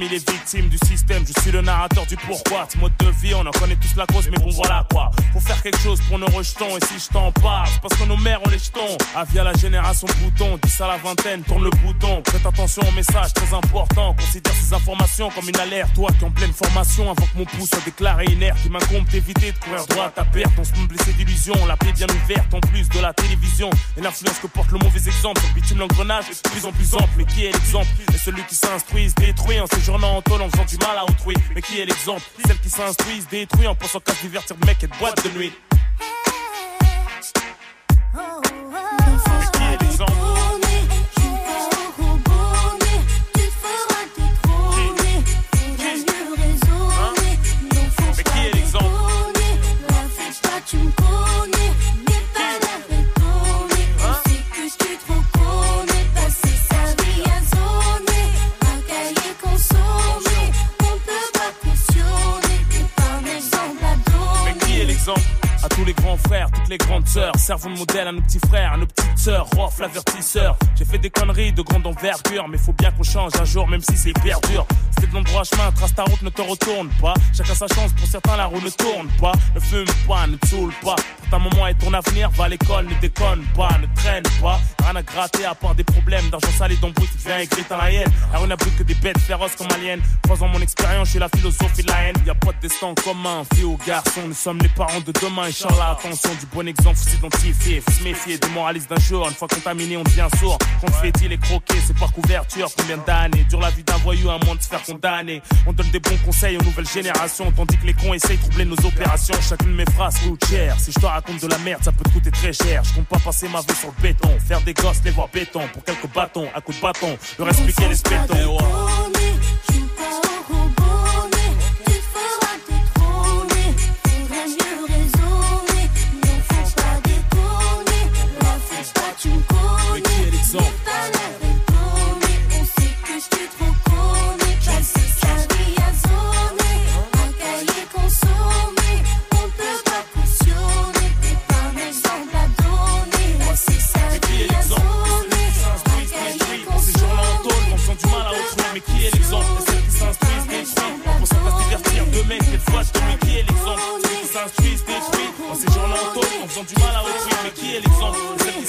Parmi les Avis à la génération bouton, 10 à la vingtaine, tourne le bouton. Prête attention au message très important, considère ces informations comme une alerte. Toi qui en pleine formation, avant que mon pouce soit déclaré inerte, il m'incombe d'éviter de courir droit à ta perte. On se blessé d'illusions, la plaie bien ouverte en plus de la télévision. Et l'influence que porte le mauvais exemple, bitume l'engrenage de plus en plus ample. Mais qui est l'exemple? Et celui qui s'instruit se détruit en séjournant en tôle en faisant du mal à autrui. Mais qui est l'exemple? Celle qui s'instruit se détruit en pensant qu'à divertir de mec et boîte de nuit. Les grands frères, toutes les grandes sœurs, servons de modèle à nos petits frères, à nos petites sœurs, Rof, l'avertisseur. J'ai fait des conneries de grande envergure, mais faut bien qu'on change un jour, même si c'est hyper dur. C'était de l'endroit chemin, trace ta route, ne te retourne pas. Chacun sa chance, pour certains la roue ne tourne pas. Ne fume pas, ne te saoule pas. Ta maman et ton avenir, va à l'école, ne déconne pas, ne traîne pas. Rien à gratter à part des problèmes d'argent sale et d'embrouille, tu deviens aigri dans la haine. Alors on n'a plus que des bêtes féroces comme aliens. Trois ans mon expérience, je la philosophie de la haine. Y a pas de destin commun, fille ou garçon, nous sommes les parents de demain. Inch'Allah, attention, du bon exemple, faut s'identifier, faut se méfier des moralistes d'un jour. Une fois contaminé, on devient sourd. Confetti, les croquer, c'est par couverture. Combien d'années dure la vie d'un voyou, un moins de se faire condamner? On donne des bons conseils aux nouvelles générations, tandis que les cons essayent de troubler nos opérations. Chacune de mes phrases coûte cher. Si je raconte de la merde, ça peut te coûter très cher. Je compte pas passer ma vie sur le béton. Faire des gosses, les voir béton. Pour quelques bâtons, à coups de bâton. Leur expliquer les spétons.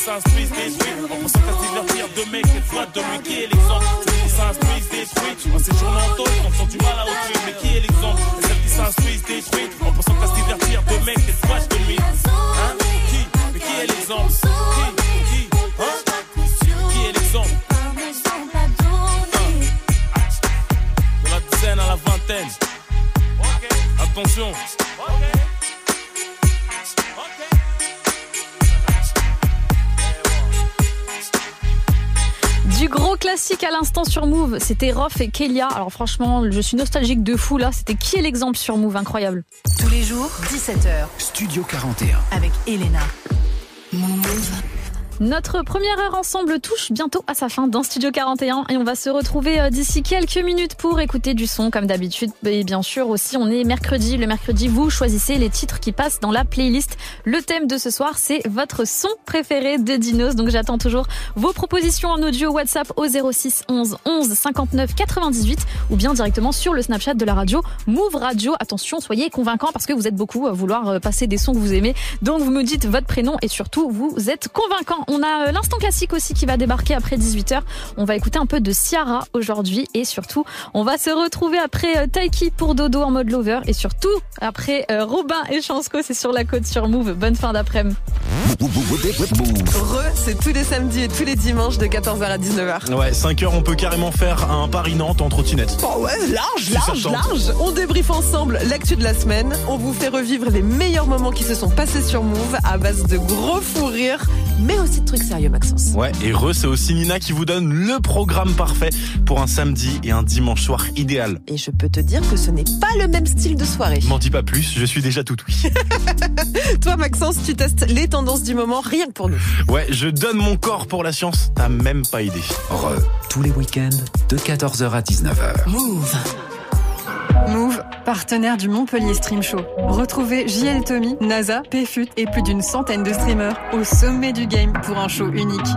S'instruisent, détruisent En pensant qu'à se divertir de mecs et fois de lui. Qui est l'exemple. Celles qui s'instruisent, détruisent En jours-là en en faisant du mal à autrui. Mais qui est l'exemple. Celles qui s'instruisent, détruisent En pensant qu'à se divertir de mecs et fois de lui. Hein? Qui? Mais qui est l'exemple? Qui? Qui? Hein? Qui est l'exemple? De la dizaine à la vingtaine. Attention. Du gros classique à l'instant sur Move, c'était Rof et Kelia. Alors franchement, je suis nostalgique de fou là. C'était qui est l'exemple sur Move? Incroyable. Tous les jours, 17h. Studio 41. Avec Elena. Move. Notre première heure ensemble touche bientôt à sa fin dans Studio 41 et on va se retrouver euh, d'ici quelques minutes pour écouter du son comme d'habitude. Et bien sûr aussi, on est mercredi. Le mercredi, vous choisissez les titres qui passent dans la playlist. Le thème de ce soir, c'est votre son préféré de Dinos. Donc j'attends toujours vos propositions en audio WhatsApp au 06 11 11 59 98 ou bien directement sur le Snapchat de la radio Move Radio. Attention, soyez convaincants parce que vous êtes beaucoup à vouloir euh, passer des sons que vous aimez. Donc vous me dites votre prénom et surtout vous êtes convaincants. On a euh, l'instant classique aussi qui va débarquer après 18h. On va écouter un peu de Ciara aujourd'hui et surtout on va se retrouver après euh, Taiki pour Dodo en mode lover et surtout après euh, Robin et Chansco c'est sur la côte sur Move. Bonne fin d'après-midi. Re, c'est tous les samedis et tous les dimanches de 14h à 19h. Ouais, 5 heures, on peut carrément faire un Paris-Nantes en trottinette. Oh ouais, large, large, large. On débriefe ensemble l'actu de la semaine. On vous fait revivre les meilleurs moments qui se sont passés sur Move à base de gros fous rires, mais aussi de trucs sérieux, Maxence. Ouais, et Re, c'est aussi Nina qui vous donne le programme parfait pour un samedi et un dimanche soir idéal. Et je peux te dire que ce n'est pas le même style de soirée. M'en dis pas plus, je suis déjà tout oui. Toi, Maxence, tu testes les tendances du moment rien que pour nous. Ouais, je donne mon corps pour la science, t'as même pas idée. Re, tous les week-ends de 14h à 19h. Move. Partenaire du Montpellier Stream Show. Retrouvez JL Tommy, NASA, PFUT et plus d'une centaine de streamers au sommet du game pour un show unique.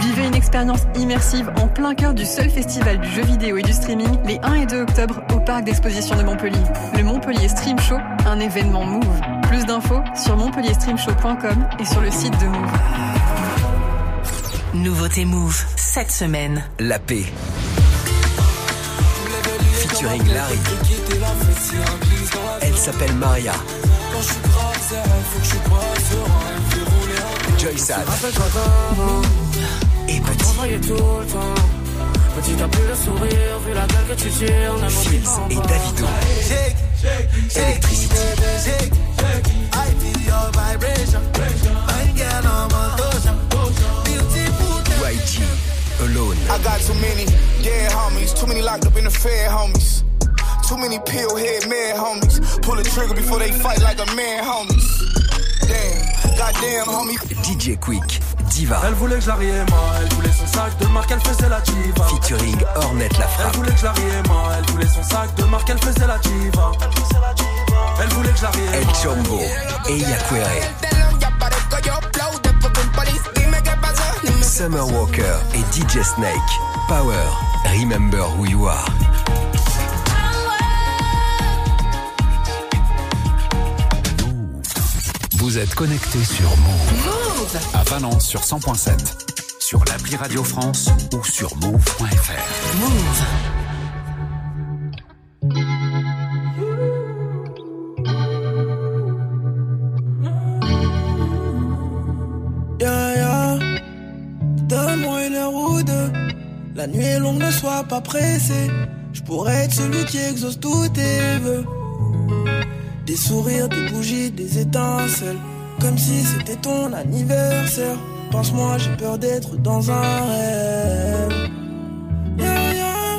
Vivez une expérience immersive en plein cœur du seul festival du jeu vidéo et du streaming les 1 et 2 octobre au parc d'exposition de Montpellier. Le Montpellier Stream Show, un événement Move. Plus d'infos sur montpellierstreamshow.com et sur le site de Move. Nouveauté Move, cette semaine. La paix. Featuring Larry. Elle s'appelle Maria. Joy Sad. Et Petit. Petit à plus le sourire, vu la gueule que tu tires, on a et Davido. Electricity. YG. Alone. I got too many dead homies, too many locked up in the fed homies. Too many pill head mad homies. Pull the trigger before they fight like a man homies. Damn, goddamn homie. DJ Quick. Diva. Elle voulait que je la riema, elle voulait son sac de marque, elle faisait la diva. Featuring Ornette la Elle frappe. voulait que je la riema, elle voulait son sac de marque, elle faisait la diva. Elle voulait que je la riema. El Chombo. Et Yakwere. Summer Walker et DJ Snake. Power. Remember who you are. Vous êtes connecté sur Move. À Valence sur 100.7. Sur l'appli Radio France ou sur move.fr. Move. Yeah, yeah. Donne-moi une heure ou deux. La nuit est longue, ne sois pas pressé. Je pourrais être celui qui exauce tous tes vœux. Des sourires, des bougies, des étincelles. Comme si c'était ton anniversaire. Pense-moi, j'ai peur d'être dans un rêve. Yeah, yeah.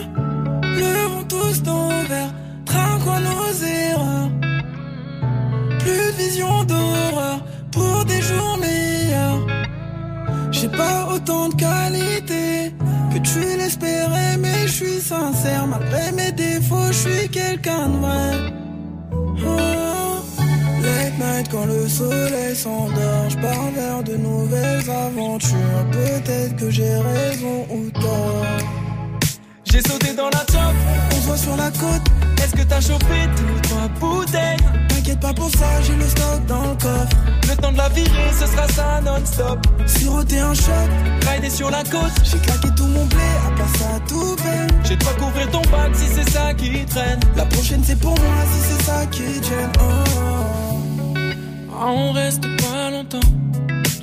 Levons tous nos verres. Trinquons nos erreurs. Plus de vision d'horreur pour des jours meilleurs. J'ai pas autant de qualité que tu l'espérais, mais je suis sincère. Malgré mes défauts, je suis quelqu'un de vrai. Late night quand le soleil s'endort, je pars vers de nouvelles aventures. Peut-être que j'ai raison ou tort. J'ai sauté dans la top, On se voit sur la côte. est-ce que t'as chopé deux ou trois T'inquiète pas pour ça, j'ai le stock dans le coffre. Le temps de la virer, ce sera ça non-stop. Siroter un shot, Rider sur la côte, j'ai claqué tout mon blé, à part ça tout peine. j'ai de quoi couvrir ton bac si c'est ça qui traîne. La prochaine c'est pour moi si c'est ça qui gêne. Oh. Ah, on reste pas longtemps.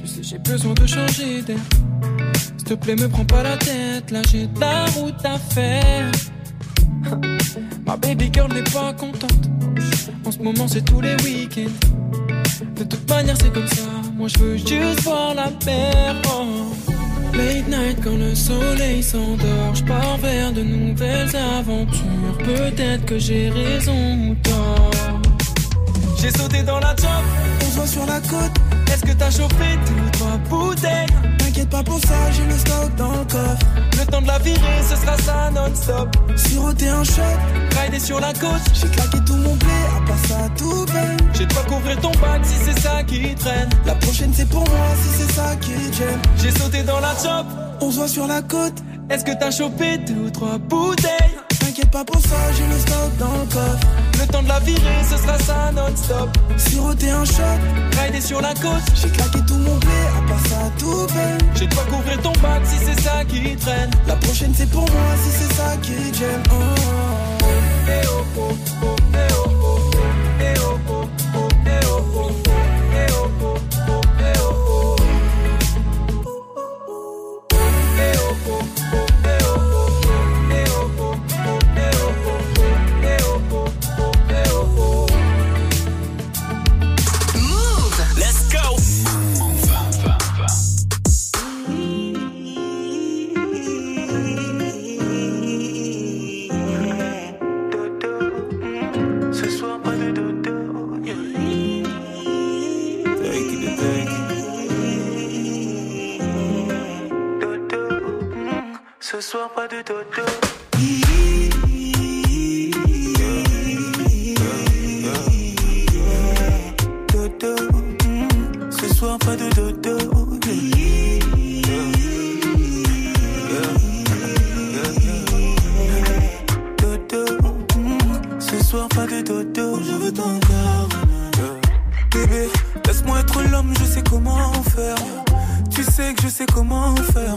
Tu sais, j'ai besoin de changer d'air. S'il te plaît, me prends pas la tête. Là, j'ai de la route à faire. Ma baby girl n'est pas contente. En ce moment, c'est tous les week-ends. De toute manière, c'est comme ça. Moi, je veux juste voir la mer. Oh. Late night quand le soleil s'endort, je pars vers de nouvelles aventures. Peut-être que j'ai raison ou tort. J'ai sauté dans la top, On se voit sur la côte, est-ce que t'as chopé deux ou trois bouteilles t'inquiète pas pour ça, j'ai le stock dans le coffre. Le temps de la virer, ce sera ça non-stop. Siroter un shot, Rider sur la côte, j'ai claqué tout mon blé, à part ça tout peine. j'ai de quoi couvrir ton bac si c'est ça qui traîne. La prochaine c'est pour moi si c'est ça qui gêne. J'ai sauté dans la top, On se voit sur la côte, est-ce que t'as chopé deux ou trois bouteilles t'inquiète pas pour ça, j'ai le stock dans le coffre. Le temps de la virer, ce sera ça non-stop. Siroter un shot, Rider sur la côte, j'ai claqué tout mon blé, à part ça tout peine. j'ai de quoi couvrir ton bac si c'est ça qui traîne. La prochaine c'est pour moi si c'est ça qui gêne. Oh. Eh oh, oh, oh, eh oh, de dodo. Dodo, mm, ce soir pas de dodo. Dodo, mm, ce soir pas de dodo. Je veux ton corps. Bébé, laisse-moi être l'homme, je sais comment faire. Tu sais que je sais comment faire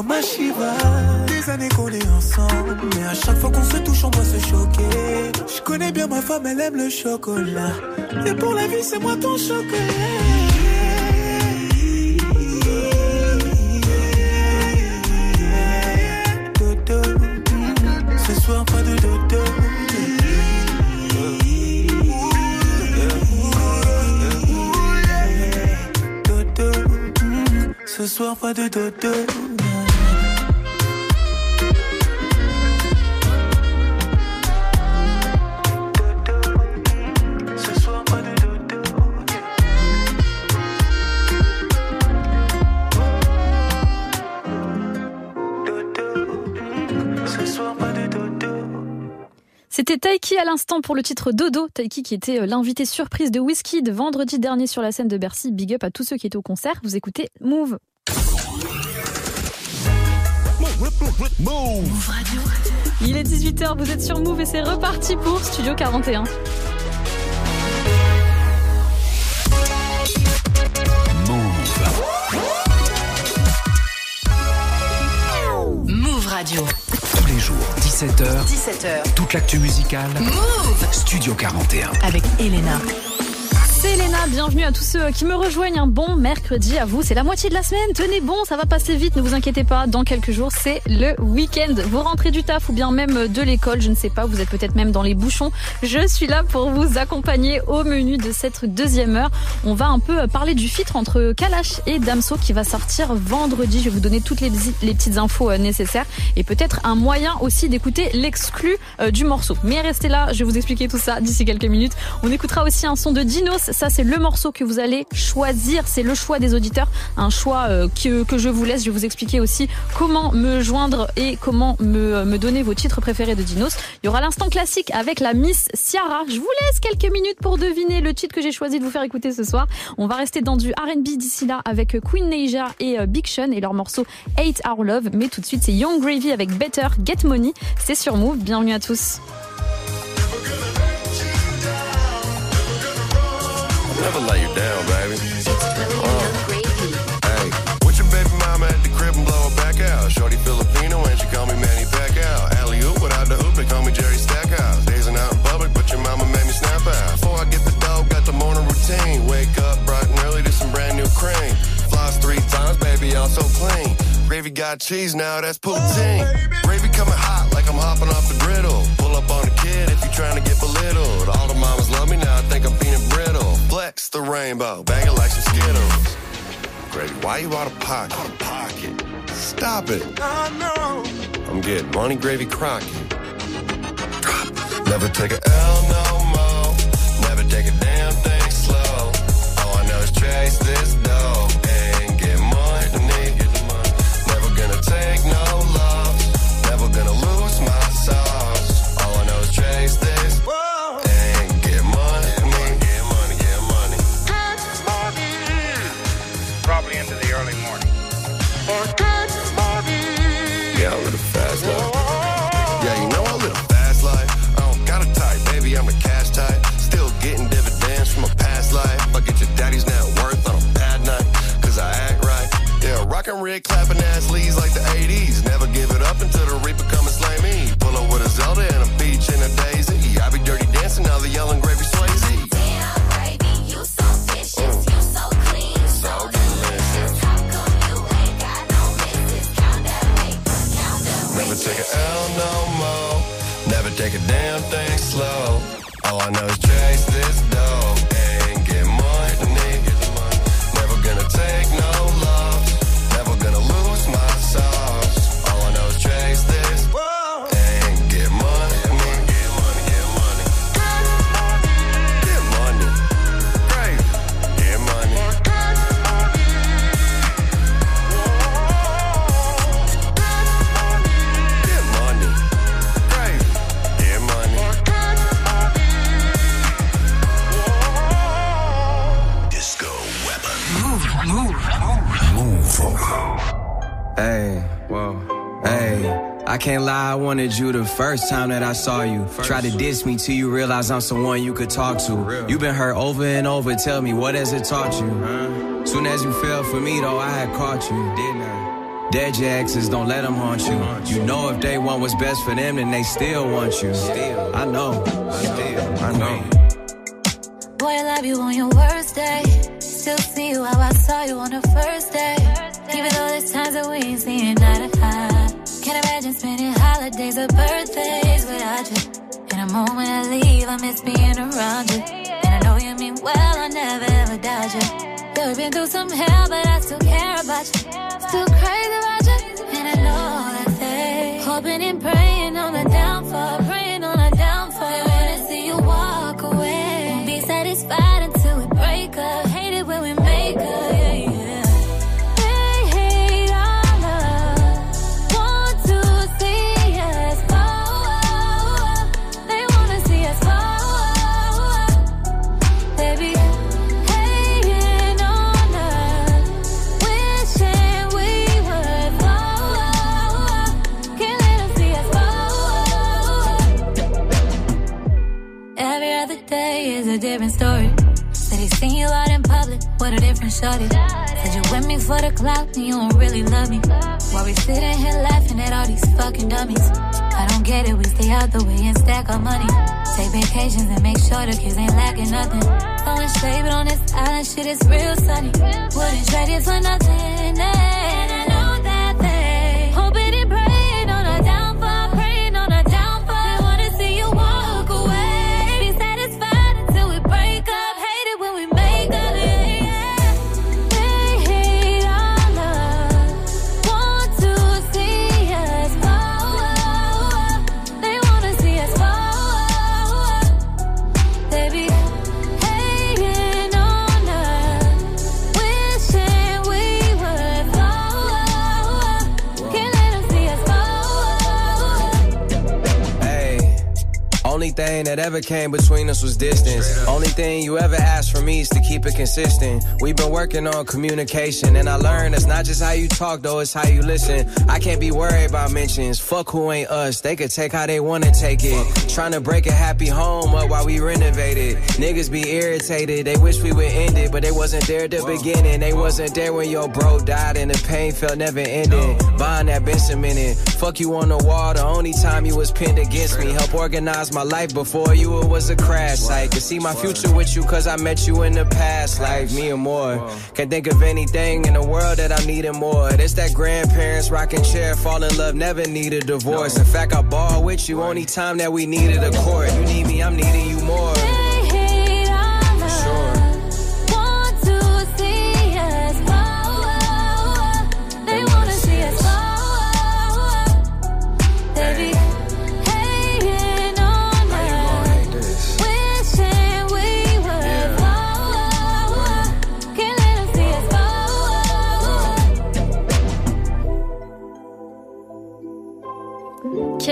Toi ma Shiva. Des années qu'on est ensemble, mais à chaque fois qu'on se touche, on doit se choquer. Je connais bien ma femme, elle aime le chocolat. Et pour la vie, c'est moi ton chocolat. Ce soir pas de dodo. Ce soir pas de dodo. Pour le titre Dodo. Taiki qui était euh, l'invité surprise de Wizkid vendredi dernier sur la scène de Bercy. Big up à tous ceux qui étaient au concert. Vous écoutez Move. Il est 18h, vous êtes sur Move et c'est reparti pour Studio 41. Move Radio. Tous les jours, 17h. 17h. Toute l'actu musicale. Move Studio 41. avec Elena. C'est Elena, bienvenue à tous ceux qui me rejoignent. Un bon mercredi à vous. C'est la moitié de la semaine. Tenez bon, ça va passer vite, ne vous inquiétez pas. Dans quelques jours, c'est le week-end. Vous rentrez du taf ou bien même de l'école, je ne sais pas, vous êtes peut-être même dans les bouchons. Je suis là pour vous accompagner au menu de cette deuxième heure. On va un peu parler du feat entre Kalash et Damso qui va sortir vendredi. Je vais vous donner toutes les, les petites infos euh, nécessaires et peut-être un moyen aussi d'écouter l'exclu euh, du morceau. Mais restez là, je vais vous expliquer tout ça d'ici quelques minutes. On écoutera aussi un son de Dinos. Ça, c'est le morceau que vous allez choisir. C'est le choix des auditeurs. Un choix euh, que, je vous laisse. Je vais vous expliquer aussi comment me joindre et comment me, me donner vos titres préférés de Dinos. Il y aura l'instant classique avec la Miss Ciara. Je vous laisse quelques minutes pour deviner le titre que j'ai choisi de vous faire écouter ce soir. On va rester dans du R&B d'ici là avec Queen Naija et euh, Big Sean et leur morceau Hate Our Love. Mais tout de suite, c'est Young Gravy avec Better Get Money. C'est sur Move. Bienvenue à tous. Gravy got cheese now, that's poutine. Gravy coming hot like I'm hopping off the griddle. Pull up on a kid if you're trying to get belittled. All the mamas love me now, I think I'm peanut brittle. Flex the rainbow, bang it like some Skittles. Gravy, why you out of pocket? Out of pocket. Stop it. I know. I'm getting money gravy crocky. Never take a L no more. Never take a damn thing slow. All I know is chase this the first time that I saw you. Try to diss me till you realize I'm someone you could talk to. You've been hurt over and over, tell me what has it taught you? Soon as you fell for me, though, I had caught you, didn't I? Dead your exes, don't let them haunt you. You know if they want what's best for them, then they still want you. Still. I know, Still. I know. Boy, I love you on your worst day. Still see you how I saw you on the Can't spending holidays or birthdays without you. And the moment I leave, I miss being around you. And I know you mean well, I never ever doubt you. Though we've been through some hell, but I still care about you. Still crazy about you. And I know that they hoping and praying shorty. Said you with me for the clout and you don't really love me. While we sitting here laughing at all these fucking dummies. I don't get it, we stay out the way and stack our money. Take vacations and make sure the kids ain't lacking nothing. Throwing shade, but on this island shit is real sunny. Wouldn't trade it for nothing. And only thing that ever came between us was distance. Only thing you ever asked from me is to keep it consistent. We've been working on communication, and I learned it's not just how you talk, though, it's how you listen. I can't be worried about mentions. Fuck who ain't us. They could take how they wanna take it. Trying to break a happy home up while we renovated. Niggas be irritated. They wish we would end it, but they wasn't there at the beginning. They wasn't there when your bro died, and the pain felt never ending. Bond that been cemented. Fuck you on the wall. The only time you was pinned against me. Help organize my life before you. It was a crash site. can see my future with you, cause I met you in the past Like, Me and more. Can't think of anything in the world that I'm needing more. It's that grandparents rocking chair, fall in love, never need a divorce. In fact, I ball with you only time that we needed a court. You need me, I'm needing you more.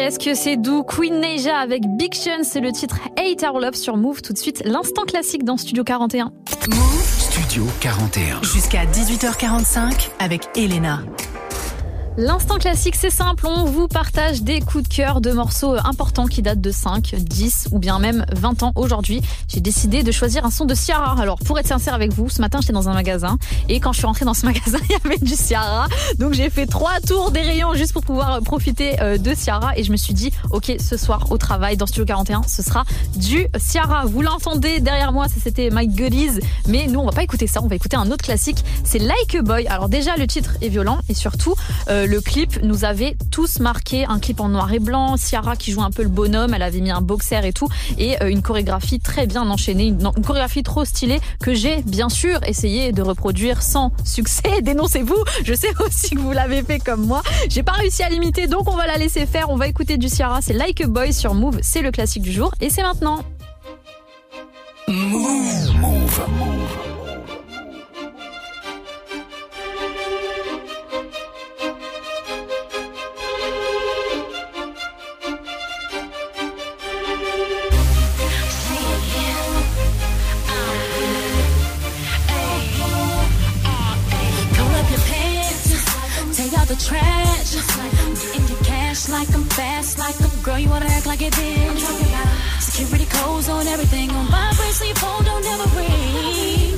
Qu'est-ce que c'est doux? Queen Neija avec Big Sean, c'est le titre Hate Our Love sur Move. Tout de suite, l'instant classique dans Studio 41. Studio 41. Jusqu'à 18h45 avec Elena. L'instant classique, c'est simple, on vous partage des coups de cœur de morceaux importants qui datent de 5, 10 ou bien même 20 ans. Aujourd'hui, j'ai décidé de choisir un son de Ciara. Alors, pour être sincère avec vous, ce matin, j'étais dans un magasin et quand je suis rentrée dans ce magasin, il y avait du Ciara. Donc, j'ai fait trois tours des rayons juste pour pouvoir profiter euh, de Ciara et je me suis dit, ok, ce soir au travail dans Studio 41, ce sera du Ciara. Vous l'entendez derrière moi, ça c'était My Goodies, mais nous, on va pas écouter ça, on va écouter un autre classique, c'est Like a Boy. Alors déjà, le titre est violent et surtout, euh, le clip nous avait tous marqué. Un clip en noir et blanc, Ciara qui joue un peu le bonhomme, elle avait mis un boxer et tout, et euh, une chorégraphie très bien enchaînée, une, chorégraphie trop stylée que j'ai bien sûr essayé de reproduire sans succès. Dénoncez-vous, je sais aussi que vous l'avez fait comme moi. J'ai pas réussi à l'imiter, donc on va la laisser faire. On va écouter du Ciara, c'est Like a Boy sur Move, c'est le classique du jour, et c'est maintenant. Take out the trash. In your cash like I'm fast, like I'm girl. You wanna act like it been? Security codes on everything on my bracelet, phone don't never ring.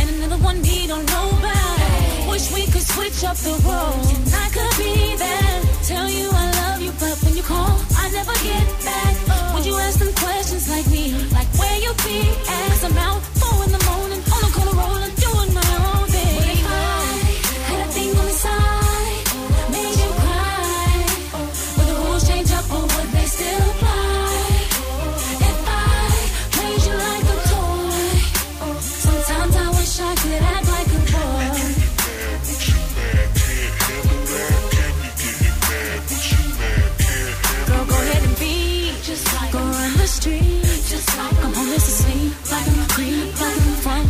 And another one need on nobody. Wish we could switch up the roles. And I could be there, tell you I love you, but when you call, I never get back. Would you ask them questions like me, like where you be at? Cause I'm out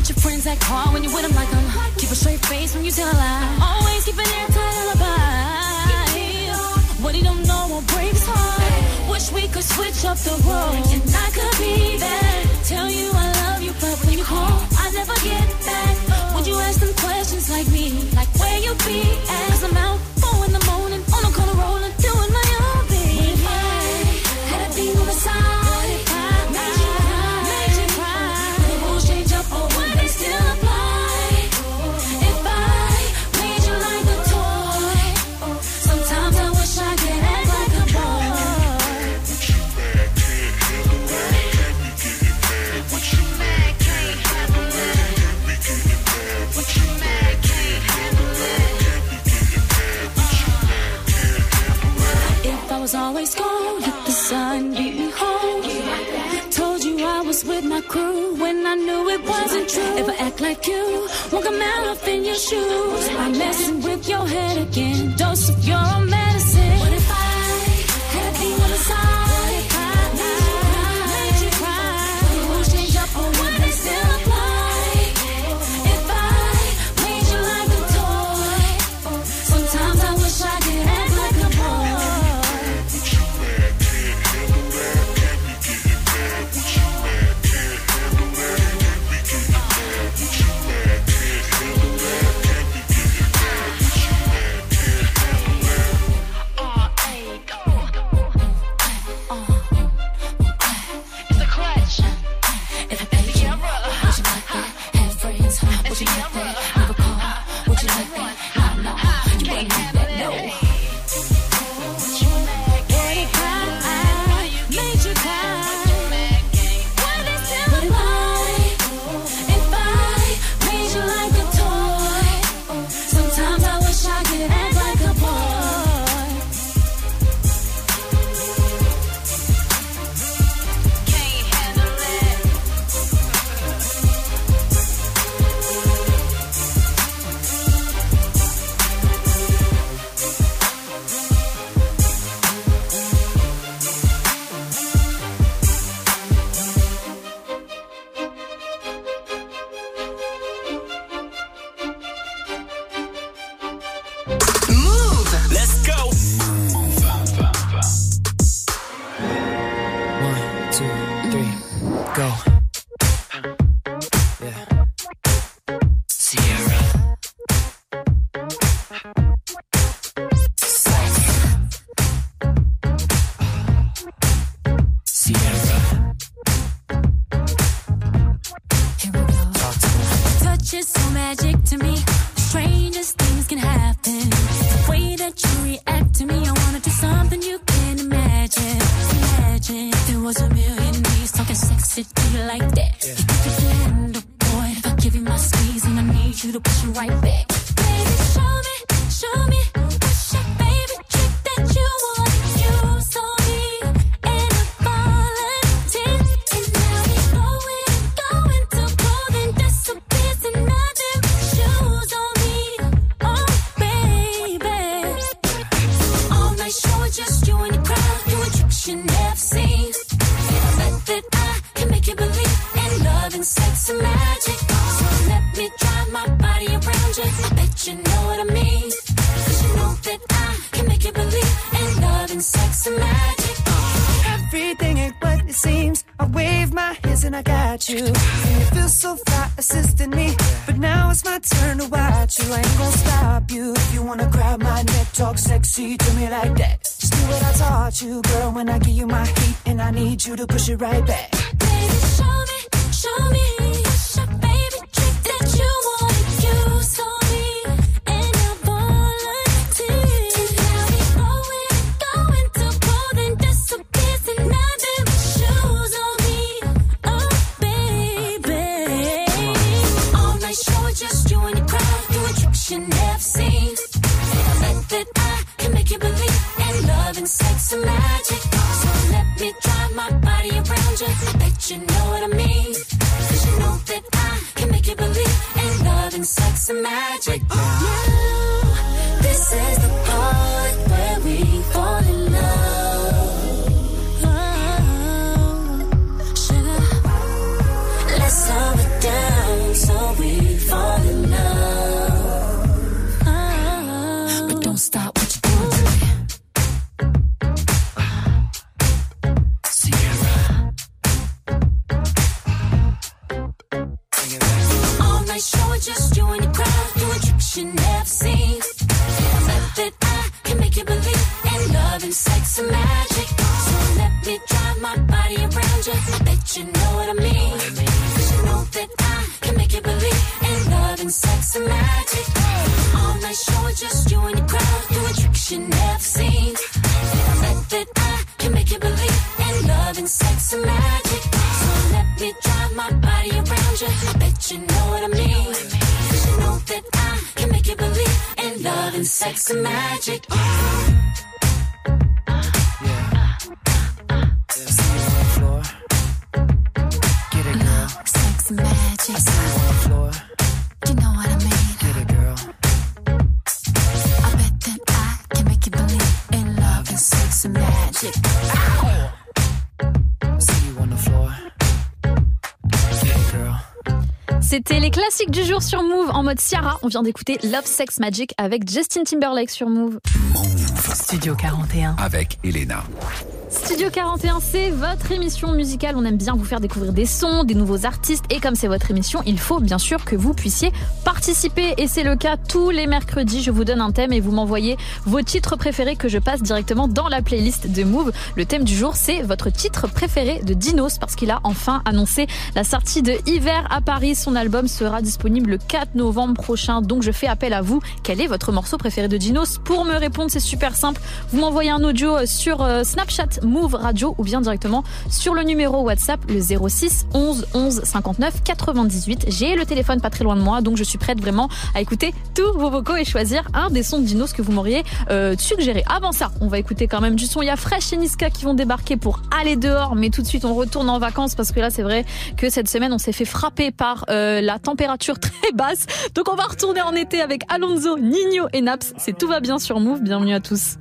with your friends that call when you with them, like I'm keep a straight face when you tell a lie, always keep an airtight alibi. What he don't know will break his heart. Wish we could switch up the roles and I could be there, tell you I love you, but when you call, I never get back. Would you ask them questions like me, like where you be at? Cause I'm out always gone, let the sun beat me home. Told you I was with my crew when I knew it wasn't true. If I act like you, won't come out up in your shoes. I'm messing with your head again. Dose of your medicine. Push it right back. Du jour sur Move en mode Ciara. On vient d'écouter Love Sex Magic avec Justin Timberlake sur Move. Studio 41. Avec Elena. Studio 41, c'est votre émission musicale. On aime bien vous faire découvrir des sons, des nouveaux artistes. Et comme c'est votre émission, il faut bien sûr que vous puissiez participer. Et c'est le cas tous les mercredis. Je vous donne un thème et vous m'envoyez vos titres préférés que je passe directement dans la playlist de Move. Le thème du jour, c'est votre titre préféré de Dinos parce qu'il a enfin annoncé la sortie de Hiver à Paris. Son album sera disponible le 4 novembre prochain. Donc je fais appel à vous. Quel est votre morceau préféré de Dinos? Pour me répondre, c'est super simple. Vous m'envoyez un audio sur euh, Snapchat Move Radio ou bien directement sur le numéro WhatsApp le 06 11 11 59 98. J'ai le téléphone pas très loin de moi, donc je suis prête vraiment à écouter tous vos vocaux et choisir un des sons de Dinos que vous m'auriez euh, suggéré. Avant ça, on va écouter quand même du son. Il y a Fresh et Niska qui vont débarquer pour aller dehors, mais tout de suite on retourne en vacances parce que là c'est vrai que cette semaine on s'est fait frapper par euh, la température très basse. Donc on va retourner en été avec Alonso, Nino et Naps. C'est tout va bien sur Move. Bienvenue à tous.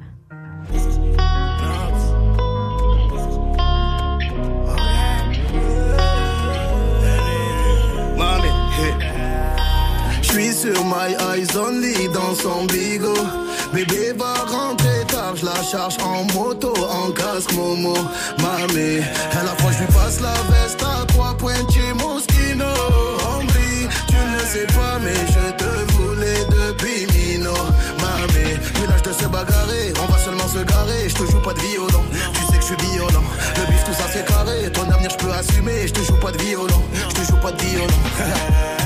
My eyes only dans son bigot. Bébé va rentrer tard, je la charge en moto, en casque Momo. Mamie, à la fois je lui passe la veste à trois points chez Moschino. Hombre, tu ne sais pas, mais je te voulais depuis Mino. Mamie, mais l'âge de se bagarrer, on va seulement se garer. Je te joue pas de violon, tu sais que je suis violent. Le bif, tout ça c'est carré, ton avenir je peux assumer. Je te joue pas de violon, je te joue pas de violon.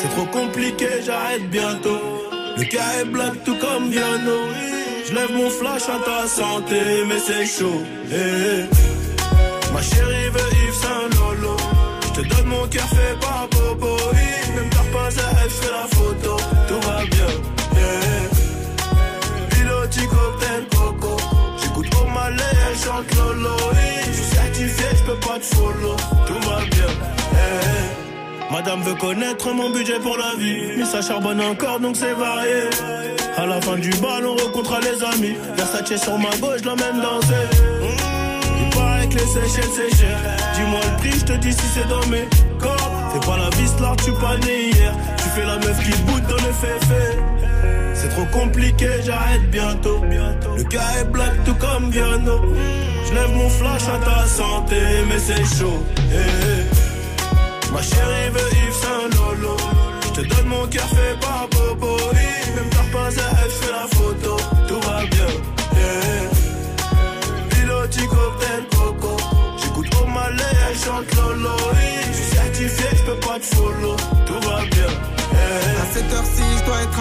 C'est trop compliqué, j'arrête bientôt. Le cas est black tout comme Viano. Je lève mon flash à ta santé, mais c'est chaud. Eh, eh. Ma chérie veut Yves Saint Lolo. Je te donne mon cœur fait par Bobo. Même t'as pas à elle, fais la photo. Tout va bien. Eh, eh. Piloti cocktail coco. J'écoute pour ma elle chante Lolo. Je suis certifié, je peux pas te follow. Madame veut connaître mon budget pour la vie. Mais ça charbonne encore donc c'est varié. À la fin du bal, on rencontrera les amis. Versace sur ma gauche, l'emmène danser. Mmh, Il paraît que les Seychelles c'est cher. Dis-moi le prix, je te dis si c'est dans mes corps. Fais pas la vis là, tu pas né hier. Tu fais la meuf qui boude dans le féfé. C'est trop compliqué, j'arrête bientôt. Le gars est black tout comme Viano. Je lève mon flash à ta santé, mais c'est chaud. Eh, eh. Ma chérie veut Yves Saint Lolo. Je te donne mon cœur fait par Bobo. Oui, Même t'as pas elle fait la photo. Tout va bien. Eh. Piloti cocktail coco. J'écoute au malais, elle chante Lolo. Oui, Je suis certifié, je peux pas te follow. Tout va bien. Eh. À cette heure-ci,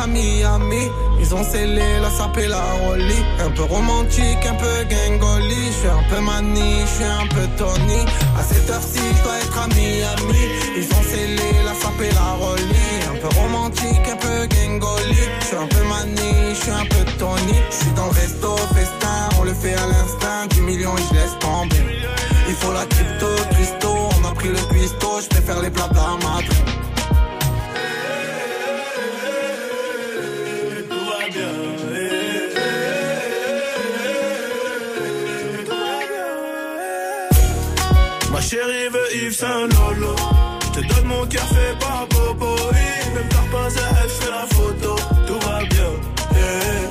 à Miami. Ils ont scellé la sape la rollie. Un peu romantique, un peu gangoli. Je suis un peu mani, je suis un peu Tony. À cette heure-ci, je dois être à Miami. Ils ont scellé la sape la rollie. Un peu romantique, un peu gangoli. Je suis un peu mani, je suis un peu Tony. Je suis dans le resto, festin, on le fait à l'instinct. 10 millions et je laisse tomber. Il faut la crypto, Christo. On a pris le cuistot, je préfère les plats de chérie veut Yves Saint Lolo. Je te donne mon cœur fait par Bobo. Même t'as pas elle fait la photo. Tout va bien. Eh.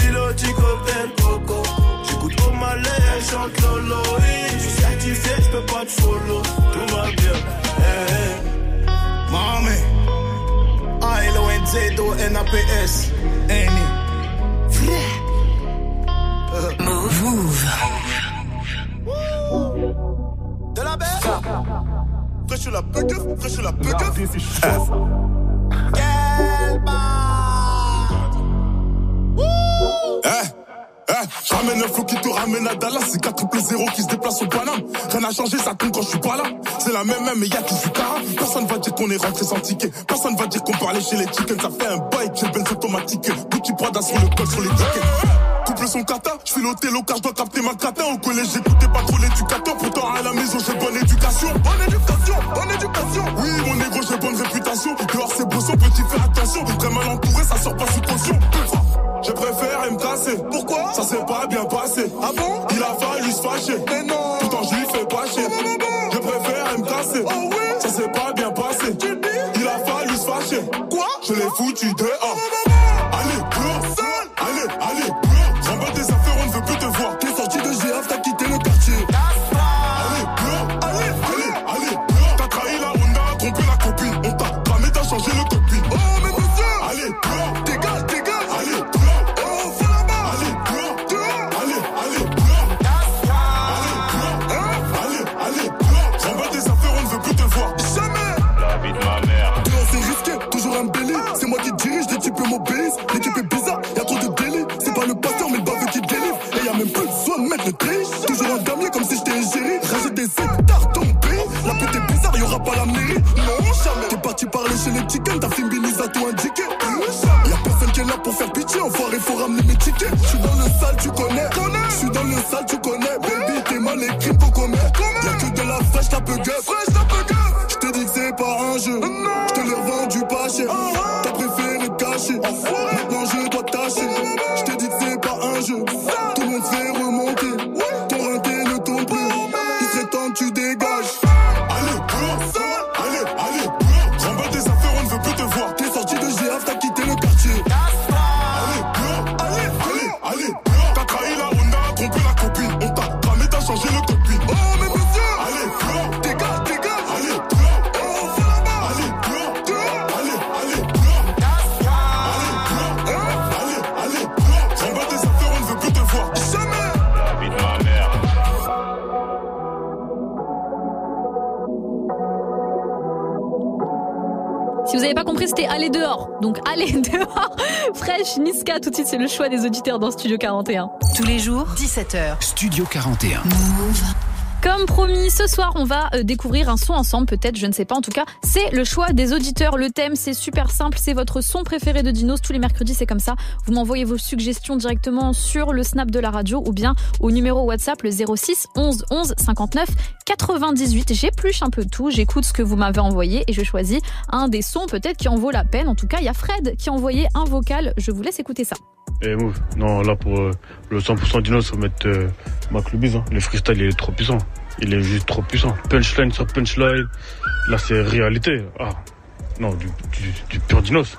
Piloti cocktail coco. J'écoute au malais, elle chante Lolo. Je suis certifié, je peux pas te follow. Tout va bien. Eh. Mami, A-L-O-N-Z-O-N-A-P-S. Annie. Move. De sur la fresh sur la bugue. Eh, un flot qui te ramène à Dallas. C'est 4 triple 0 qui se déplace au Paname. Rien n'a changé, ça tombe quand je suis pas là. C'est la même même, mais y'a du cara. Personne va dire qu'on est rentré sans ticket. Personne va dire qu'on parlait chez les chickens. Ça fait un bail, j'ai benz automatique. Gucci Prada sur le col, sur les tickets. Couple son kata, je fais l'hôtel au je dois capter ma cata. Au collège, j'écoutais pas trop l'éducateur. Pourtant, à la maison, j'ai bonne éducation. Bonne éducation, bonne éducation. Oui, mon négro, j'ai bonne réputation. Dehors, c'est beau, petit, fais attention. Très mal entouré, ça sort pas sous caution. Je préfère me casser. Pourquoi? Ça s'est pas bien passé. Ah bon? Il a fallu se fâcher. Mais non Pourtant je lui fais pas chier. Je préfère me casser. Oh oui Ça s'est pas bien passé. Il a fallu se fâcher. Quoi? Je l'ai foutu dehors. Enfoiré, faut ramener mes tickets. J'suis dans le sale, tu connais. J'suis dans le sale, tu connais. Baby, t'es mal écrit pour commettre. Y'a que de la fraîche, t'as peu gueule. Donc allez dehors. Fresh, Niska, tout de suite, c'est le choix des auditeurs dans Studio 41. Tous les jours, 17h. Studio 41. Move. Comme promis, ce soir, on va euh, découvrir un son ensemble, peut-être, je ne sais pas. En tout cas, c'est le choix des auditeurs. Le thème, c'est super simple. C'est votre son préféré de Dinos. Tous les mercredis, c'est comme ça. Vous m'envoyez vos suggestions directement sur le snap de la radio ou bien au numéro WhatsApp le 06 11 11 59 98. J'épluche un peu tout. J'écoute ce que vous m'avez envoyé et je choisis un des sons peut-être qui en vaut la peine. En tout cas, il y a Fred qui a envoyé un vocal. Je vous laisse écouter ça. Et Move, non, là pour euh, le 100% Dinos, faut mettre euh, hein. Le freestyle, il est trop puissant. Il est juste trop puissant. Punchline sur punchline. Là, c'est réalité. Ah, non, du, du, du pur Dinos.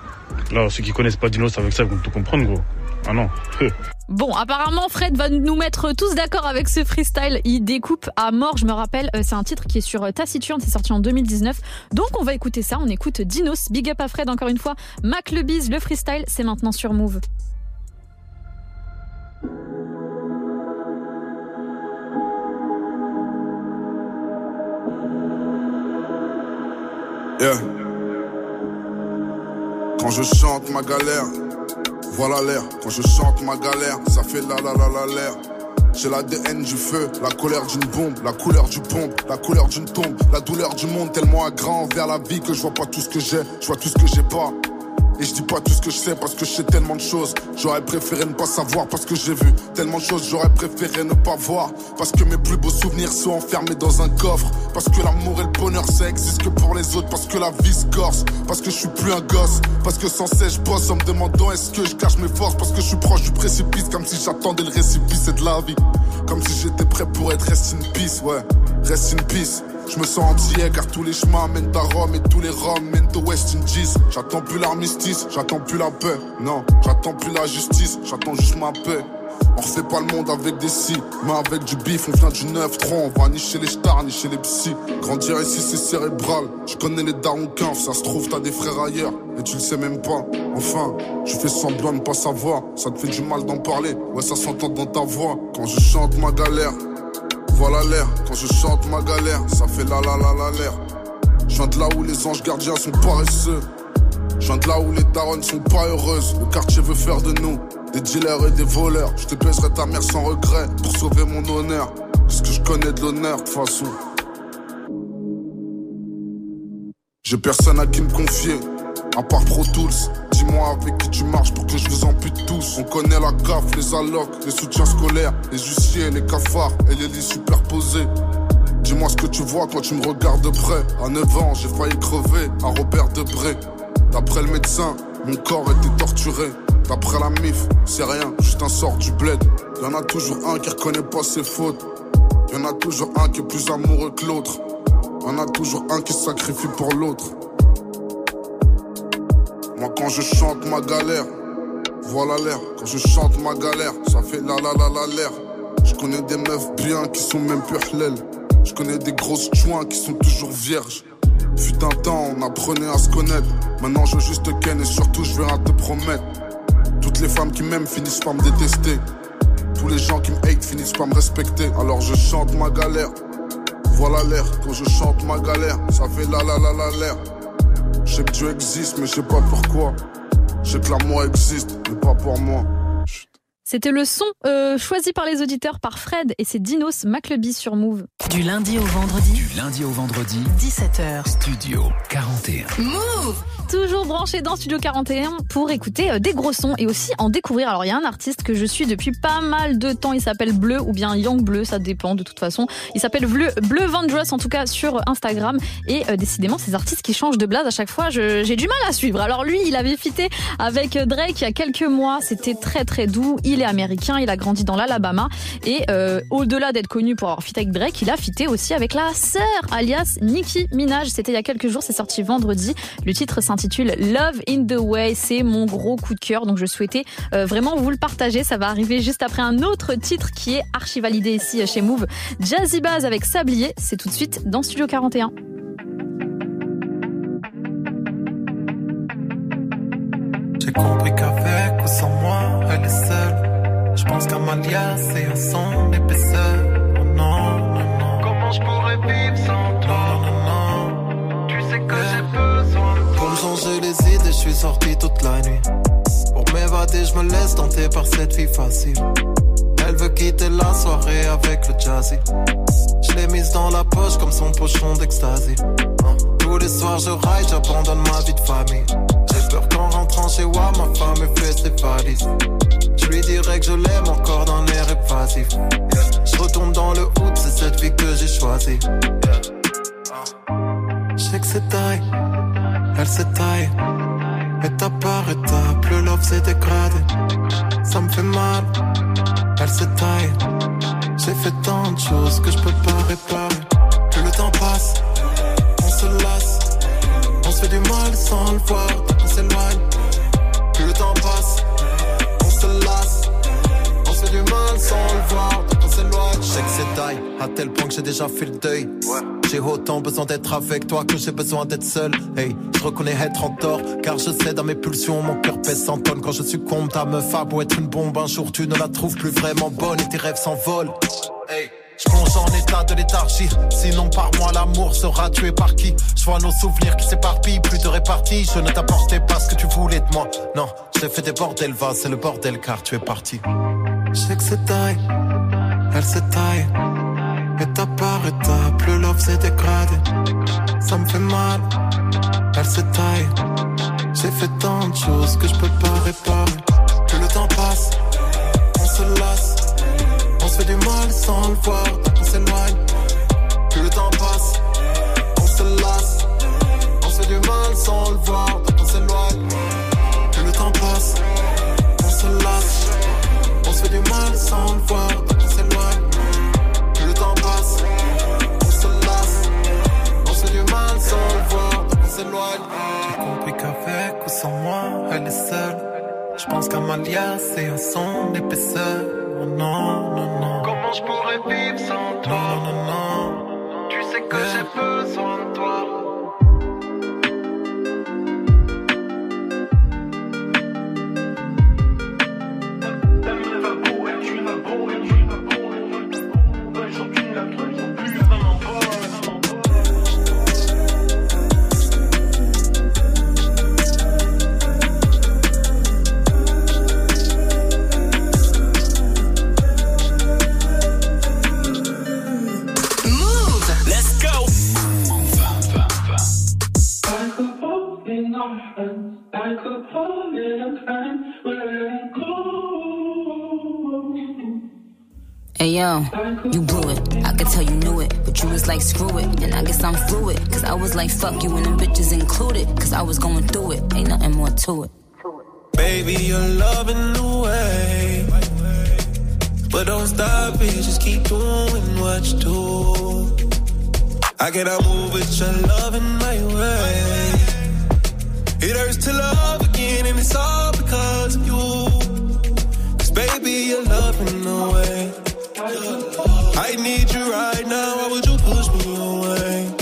Là, ceux qui connaissent pas Dinos avec ça, ils vont tout comprendre, gros. Ah non. Bon, apparemment, Fred va nous mettre tous d'accord avec ce freestyle. Il découpe à mort, je me rappelle. euh, C'est un titre qui est sur euh, Taciturne, c'est sorti en 2019. Donc, on va écouter ça. On écoute Dinos. Big up à Fred, encore une fois. Mac le le freestyle, c'est maintenant sur Move. Yeah. Quand je chante ma galère, voilà l'air. Quand je chante ma galère, ça fait la la la la l'air. J'ai l'ADN du feu, la colère d'une bombe, la couleur du pompe, la couleur d'une tombe, la douleur du monde tellement à grand vers la vie que je vois pas tout ce que j'ai, je vois tout ce que j'ai pas. Et je dis pas tout ce que je sais parce que je sais tellement de choses. J'aurais préféré ne pas savoir parce que j'ai vu tellement de choses. J'aurais préféré ne pas voir parce que mes plus beaux souvenirs sont enfermés dans un coffre. Parce que l'amour et le bonheur ça existe que pour les autres. Parce que la vie se corse. Parce que je suis plus un gosse. Parce que sans cesse je bosse en me demandant est-ce que je cache mes forces? Parce que je suis proche du précipice comme si j'attendais le récipice de la vie. Comme si j'étais prêt pour être rest in peace, ouais. Rest in peace. Je me sens entier car tous les chemins mènent à Rome et tous les Roms mènent au West Indies. J'attends plus l'armistice, j'attends plus la paix. Non, j'attends plus la justice, j'attends juste ma paix. On refait pas le monde avec des si, mais avec du bif, on vient du 9-3, on va ni chez les stars, ni chez les psys. Grandir ici c'est cérébral, je connais les darons ça se trouve t'as des frères ailleurs, et tu le sais même pas. Enfin, je fais semblant de ne pas savoir, ça te fait du mal d'en parler, ouais ça s'entend dans ta voix. Quand je chante ma galère, voilà l'air, quand je chante ma galère, ça fait la la la la l'air. Je viens de là où les anges gardiens sont paresseux. Je viens de là où les taronnes sont pas heureuses. Le quartier veut faire de nous des dealers et des voleurs. Je te baiserai ta mère sans regret pour sauver mon honneur. Parce que je connais de l'honneur de façon. J'ai personne à qui me confier, à part Pro Tools. Dis-moi avec qui tu marches pour que je vous ampute tous. On connaît la CAF, les allocs, les soutiens scolaires, les huissiers, les cafards et les lits superposés. Dis-moi ce que tu vois quand tu me regardes de près. À 9 ans, j'ai failli crever à Robert Debré. D'après le médecin, mon corps était torturé. D'après la MIF, c'est rien, juste un sort du bled. Y'en a toujours un qui reconnaît pas ses fautes. Y'en a toujours un qui est plus amoureux que l'autre. Y'en a toujours un qui sacrifie pour l'autre. Quand je chante ma galère, voilà l'air. Quand je chante ma galère, ça fait la la la la l'air. Je connais des meufs bien qui sont même plus halal. Je connais des grosses joints qui sont toujours vierges. Fut un temps, on apprenait à se connaître. Maintenant je veux juste te ken et surtout je veux rien te promettre. Toutes les femmes qui m'aiment finissent par me détester. Tous les gens qui me hate finissent par me respecter. Alors je chante ma galère. Voilà l'air, quand je chante ma galère, ça fait la la la la l'air. Je sais que Dieu existe, mais je sais pas pourquoi. Je sais que l'amour existe, mais pas pour moi. C'était le son euh, choisi par les auditeurs par Fred et c'est Dinos Macleby sur Move. Du lundi au vendredi, Du lundi au vendredi, 17h. Studio 41. Move Toujours branché dans Studio 41 pour écouter euh, des gros sons et aussi en découvrir. Alors il y a un artiste que je suis depuis pas mal de temps, il s'appelle Bleu ou bien Young Bleu, ça dépend de toute façon. Il s'appelle Bleu, Bleu Vandross en tout cas sur Instagram et euh, décidément ces artistes qui changent de blase à chaque fois, j'ai du mal à suivre. Alors lui, il avait fité avec Drake il y a quelques mois, c'était très très doux. Il est américain, il a grandi dans l'Alabama et euh, au-delà d'être connu pour avoir fité avec Drake, il a fité aussi avec la sœur alias Nicki Minaj. C'était il y a quelques jours, c'est sorti vendredi. Le titre s'intitule Love in the Way. C'est mon gros coup de cœur, donc je souhaitais euh, vraiment vous le partager. Ça va arriver juste après un autre titre qui est archi validé ici chez Move. Jazzy Baz avec Sablier. C'est tout de suite dans Studio 41. Compris qu'avec ou sans moi, elle est seule. Je pense qu'Amalia, c'est un son épaisseur. Oh non, non, non. Comment je pourrais vivre sans toi? Non, non, non. Tu sais que j'ai besoin de toi. Pour me changer les idées, je suis sorti toute la nuit. Pour m'évader, je me laisse tenter par cette fille facile. Elle veut quitter la soirée avec le jazzy. Je l'ai mise dans la poche comme son pochon d'ecstasy. Hein. Tous les soirs je ride, j'abandonne ma vie de famille. Chez moi, ma femme me fait ses valises. Je lui dirais que je l'aime encore d'un air évasif. Je retourne dans le hood, c'est cette vie que j'ai choisie. Je sais que c'est taille, elle s'est taille. Étape par étape, le love s'est dégradé. Ça me fait mal, elle s'est taille. J'ai fait tant de choses que je peux pas réparer. Plus le temps passe, on se lasse. On se fait du mal sans le voir, on s'éloigne. Sais que c'est taille, à tel point que j'ai déjà fait le deuil. J'ai autant besoin d'être avec toi que j'ai besoin d'être seul. Hey, je reconnais être en tort, car je sais dans mes pulsions, mon cœur pèse 100 tonnes. Quand je succombe, ta meuf a beau être une bombe, un jour tu ne la trouves plus vraiment bonne et tes rêves s'envolent. Hey. Je plonge en état de léthargie, sinon par moi l'amour sera tué par qui? Je vois nos souvenirs qui s'éparpillent, plus de répartie Je ne t'apportais pas ce que tu voulais de moi Non, je t'ai fait des bordels, va, c'est le bordel car tu es parti Je sais que c'est taille, elle s'est taille. Étape par étape, le love s'est dégradé. Ça me fait mal, elle s'est taille. J'ai fait tant de choses que je peux pas réparer. Plus le temps passe, on se lasse. On se fait du mal sans le voir, on s'éloigne. Sans moi, elle est seule. Je pense qu'Amalia, c'est un son épaisseur. Oh non, non, non. Comment je pourrais vivre sans toi? Non, non, non. Tu sais que j'ai besoin de toi. Hey yo, you blew it. I could tell you knew it, but you was like screw it. And I guess I'm fluid, cause I was like fuck you and them bitches included. Cause I was going through it, ain't nothing more to it. Baby, you're loving the way. But don't stop it, just keep doing what you do. I cannot move with your love in my way. It hurts to love again, and it's all because of you. Cause baby, you're loving the way. I need you right now, why would you push me away?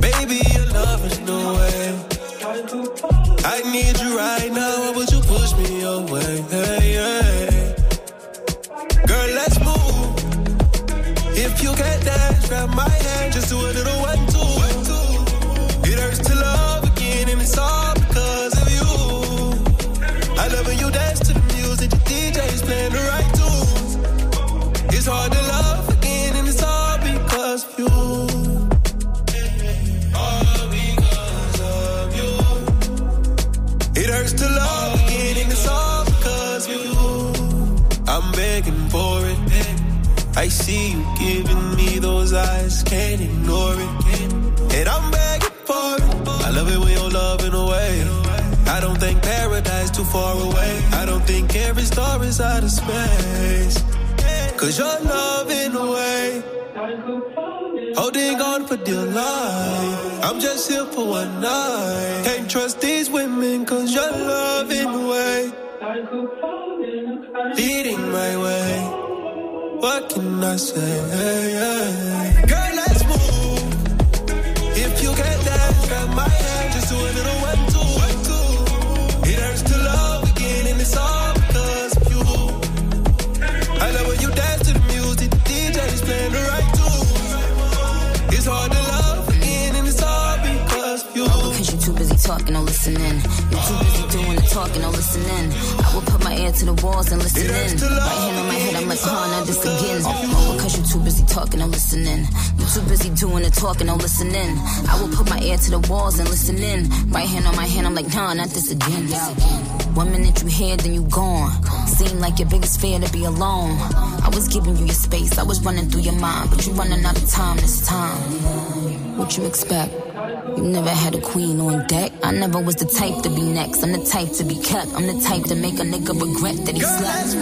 Baby, you're loving the way. I need you right now, why would you push me away? Hey, hey. Girl, let's move. If you can't dance, grab my hand, just do a little one, two. It's hard to love again, and it's all because of you. It hurts to love again, and it's all because of you. I'm begging for it. I see you giving me those eyes, can't ignore it. And I'm begging for it. I love it when you're loving away. I don't think paradise too far away. I don't think every star is out of space. Cause you're loving away. Holding on for dear life. I'm just here for one night. Can't trust these women cause you're loving away. Leading my way. What can I say? Girl, let's move. If you can't dance, grab my hand, just do a little one, talking or listening. You're too busy doing the talking or listening. I will put my ear to the walls and listen in. Right hand on my head, I'm like, huh, not this again. Because you're too busy talking and listening. You're too busy doing the talking and listening. I will put my ear to the walls and listen in. Right hand on my hand, I'm like, nah, not this again. One minute you here, then you gone. Seem like your biggest fear to be alone. I was giving you your space, I was running through your mind, but you running out of time this time. What you expect? You never had a queen on deck. I never was the type to be next. I'm the type to be kept. I'm the type to make a nigga regret that he Girl, slept.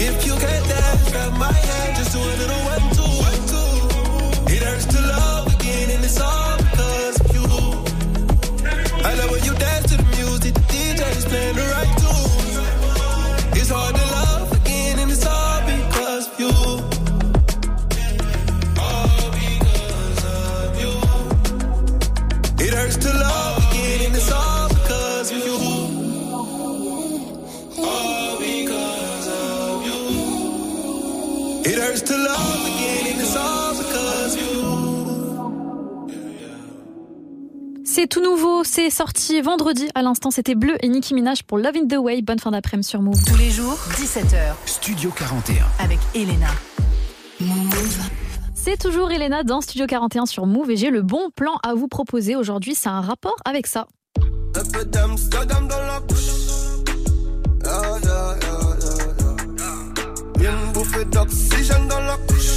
If you get that, grab my hand, just do a little one, C'est tout nouveau, c'est sorti vendredi à l'instant, c'était Bleu et Nicki Minaj pour Love in the Way. Bonne fin d'après-midi sur Move. Tous les jours, 17h, Studio 41. avec Elena. C'est toujours Elena dans Studio 41 sur Move et j'ai le bon plan à vous proposer aujourd'hui, c'est un rapport avec ça. Un peu d'Amsterdam dans la couche. Yeah, yeah, yeah, yeah, yeah. Viens me bouffer d'oxygène dans la couche.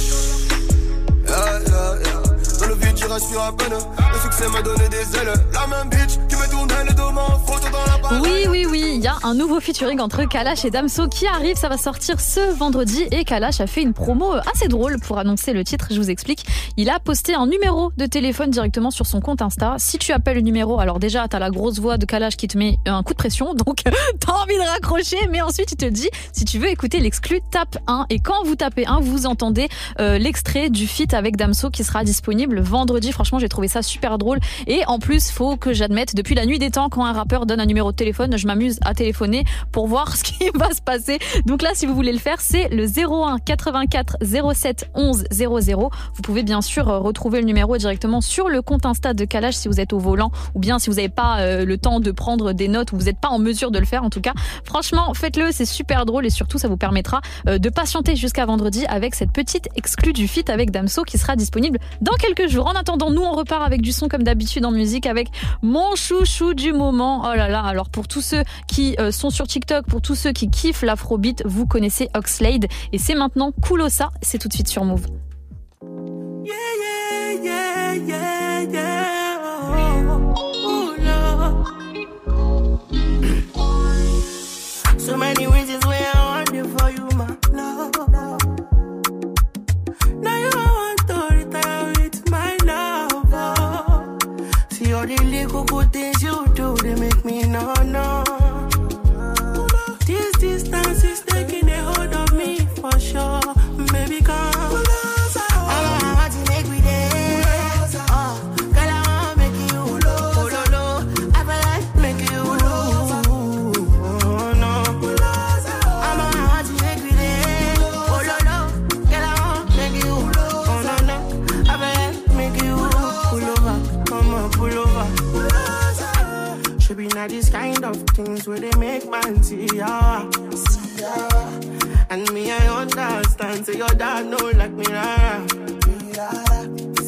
Oui, oui, oui, il y a un nouveau featuring entre Kalash et Damso qui arrive, ça va sortir ce vendredi et Kalash a fait une promo assez drôle pour annoncer le titre, je vous explique. Il a posté un numéro de téléphone directement sur son compte Insta. Si tu appelles le numéro, alors déjà t'as la grosse voix de Kalash qui te met un coup de pression, donc t'as envie de raccrocher, mais ensuite il te dit si tu veux écouter l'exclu, tape 1 et quand vous tapez 1, vous entendez euh, l'extrait du feat avec Damso qui sera disponible vendredi. Franchement, j'ai trouvé ça super drôle et en plus, faut que j'admette, depuis la nuit des temps, quand un rappeur donne un numéro de téléphone, je m'amuse à téléphoner pour voir ce qui va se passer. Donc là, si vous voulez le faire, c'est le 01 84 07 11 00. Vous pouvez bien sûr euh, retrouver le numéro directement sur le compte Insta de Kalash si vous êtes au volant ou bien si vous n'avez pas euh, le temps de prendre des notes ou vous n'êtes pas en mesure de le faire. En tout cas, franchement, faites-le, c'est super drôle et surtout, ça vous permettra euh, de patienter jusqu'à vendredi avec cette petite exclue du feat avec Damso qui sera disponible dans quelques En attendant, nous, on repart avec du son comme d'habitude en musique avec mon chouchou du moment. Oh là là, alors pour tous ceux qui euh, sont sur TikTok, pour tous ceux qui kiffent l'afrobeat, vous connaissez Oxlade et c'est maintenant Kulosa, c'est tout de suite sur Move. All the little good things you do, they make me no, no. Not these kind of things where they make man see ya. Ya. And me, I understand. So your dad know like me, rara.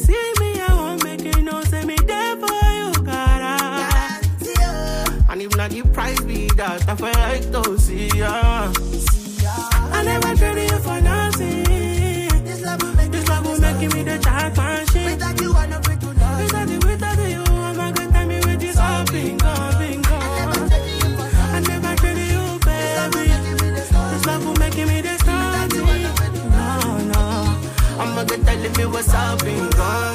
See me, I won't make you know. Say me there for you, cara. Ah. And if not the price be that, I feel like to see ya. I never traded you for nothing. This love will make, this love will make me the champion I'm not gonna tell me what's up, bingo. I'm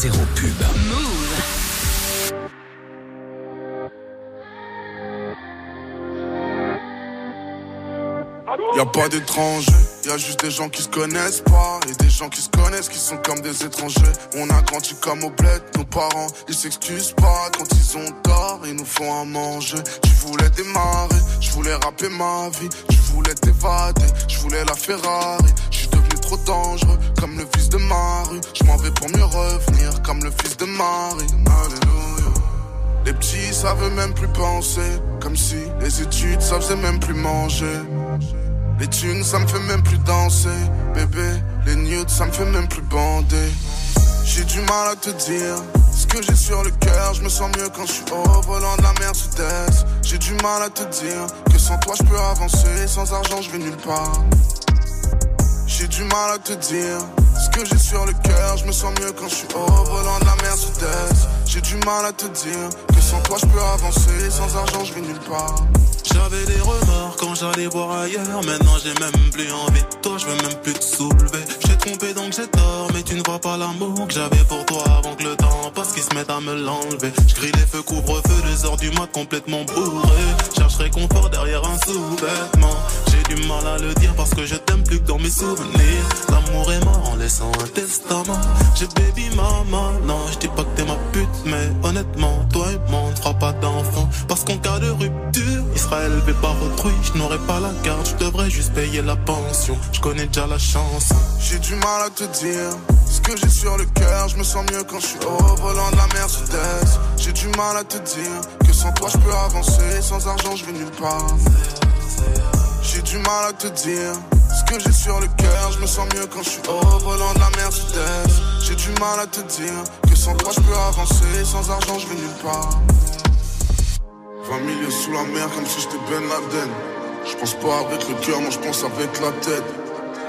zéro pub. Y a pas d'étrangers, y a juste des gens qui se connaissent pas et des gens qui se connaissent qui sont comme des étrangers. On a grandi comme au bled, nos parents ils s'excusent pas quand ils ont tort, ils nous font à manger. Je voulais démarrer, je voulais rapper ma vie, je voulais t'évader, je voulais la Ferrari. Comme le fils de Marie. Je m'en vais pour mieux revenir comme le fils de Marie. Alléluia. Les petits savent même plus penser, comme si les études ça faisait même plus manger. Les thunes, ça me fait même plus danser. Bébé, les nudes, ça me fait même plus bander. J'ai du mal à te dire ce que j'ai sur le cœur. Je me sens mieux quand je suis au volant de la Mercedes. J'ai du mal à te dire que sans toi je peux avancer. Sans argent, je vais nulle part. J'ai du mal à te dire ce que j'ai sur le cœur. Je me sens mieux quand je suis au volant de la Mercedes. J'ai du mal à te dire que sans toi je peux avancer. Sans argent, je vais nulle part. J'avais des remords quand j'allais voir ailleurs. Maintenant j'ai même plus envie de toi, je veux même plus te soulever. J'ai trompé donc j'ai tort, mais tu ne vois pas l'amour que j'avais pour toi avant que le temps passe qu'ils se mettent à me l'enlever. Je crie les feux couvre-feu, deux heures du mat complètement bourré. Cherche réconfort derrière un sous-vêtement. J'ai du mal à le dire parce que je t'aime plus que dans mes souvenirs. L'amour est mort en laissant un testament. J'ai baby maman, non, je dis pas que t'es ma pute, mais honnêtement, toi et moi on ne fera pas d'enfant. Parce qu'en cas de rupture, il sera élevé par autrui. Je n'aurai pas la garde, je devrais juste payer la pension. Je connais déjà la chance. J'ai du mal à te dire ce que j'ai sur le cœur. Je me sens mieux quand je suis au volant de la Mercedes. J'ai du mal à te dire que sans toi je peux avancer. Sans argent, je vais nulle part. J'ai du mal à te dire ce que j'ai sur le cœur. Je me sens mieux quand je suis au volant de la Mercedes. J'ai du mal à te dire que sans toi je peux avancer. Sans argent, je vais nulle part. 20 milieux sous la mer comme si j'étais Ben Laden. Je pense pas avec le cœur, moi je pense avec la tête.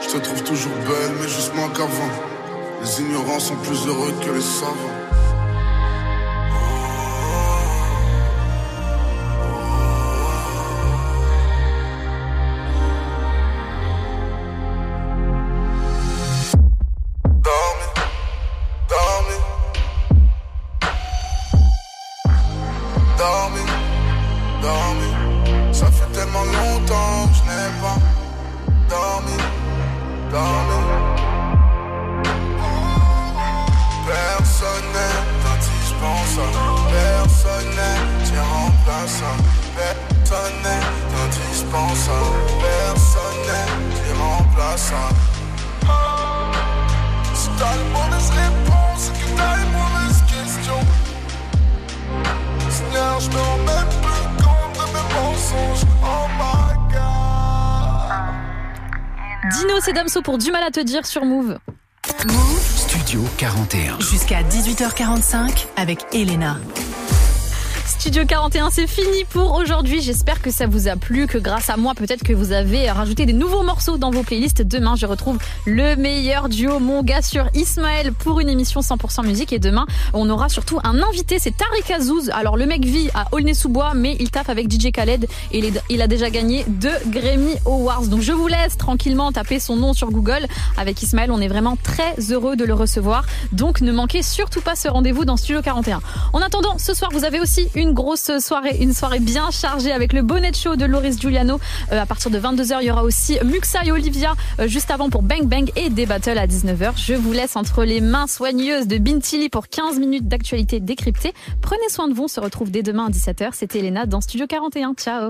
Je te trouve toujours belle, mais juste moins qu'avant. Les ignorants sont plus heureux que les savants. Pour du mal à te dire sur Move. Studio 41. Jusqu'à 18h45 avec Elena. Studio 41, c'est fini pour aujourd'hui. J'espère que ça vous a plu, que grâce à moi, peut-être que vous avez rajouté des nouveaux morceaux dans vos playlists. Demain, je retrouve le meilleur duo, mon gars, sur Ismaël pour une émission 100% musique. Et demain, on aura surtout un invité, c'est Tariq Azouz. Alors, le mec vit à Aulnay-sous-Bois, mais il taffe avec DJ Khaled et il a déjà gagné deux Grammy Awards. Donc, je vous laisse tranquillement taper son nom sur Google. Avec Ismaël, on est vraiment très heureux de le recevoir. Donc, ne manquez surtout pas ce rendez-vous dans Studio 41. En attendant, ce soir, vous avez aussi une grosse soirée, une soirée bien chargée avec le bonnet show de Loris Giuliano. Euh, à partir de 22h, il y aura aussi Muxa et Olivia euh, juste avant pour Bang Bang et des battles à 19h. Je vous laisse entre les mains soigneuses de Bintili pour 15 minutes d'actualité décryptée. Prenez soin de vous, on se retrouve dès demain à 17h. C'était Elena dans Studio 41. Ciao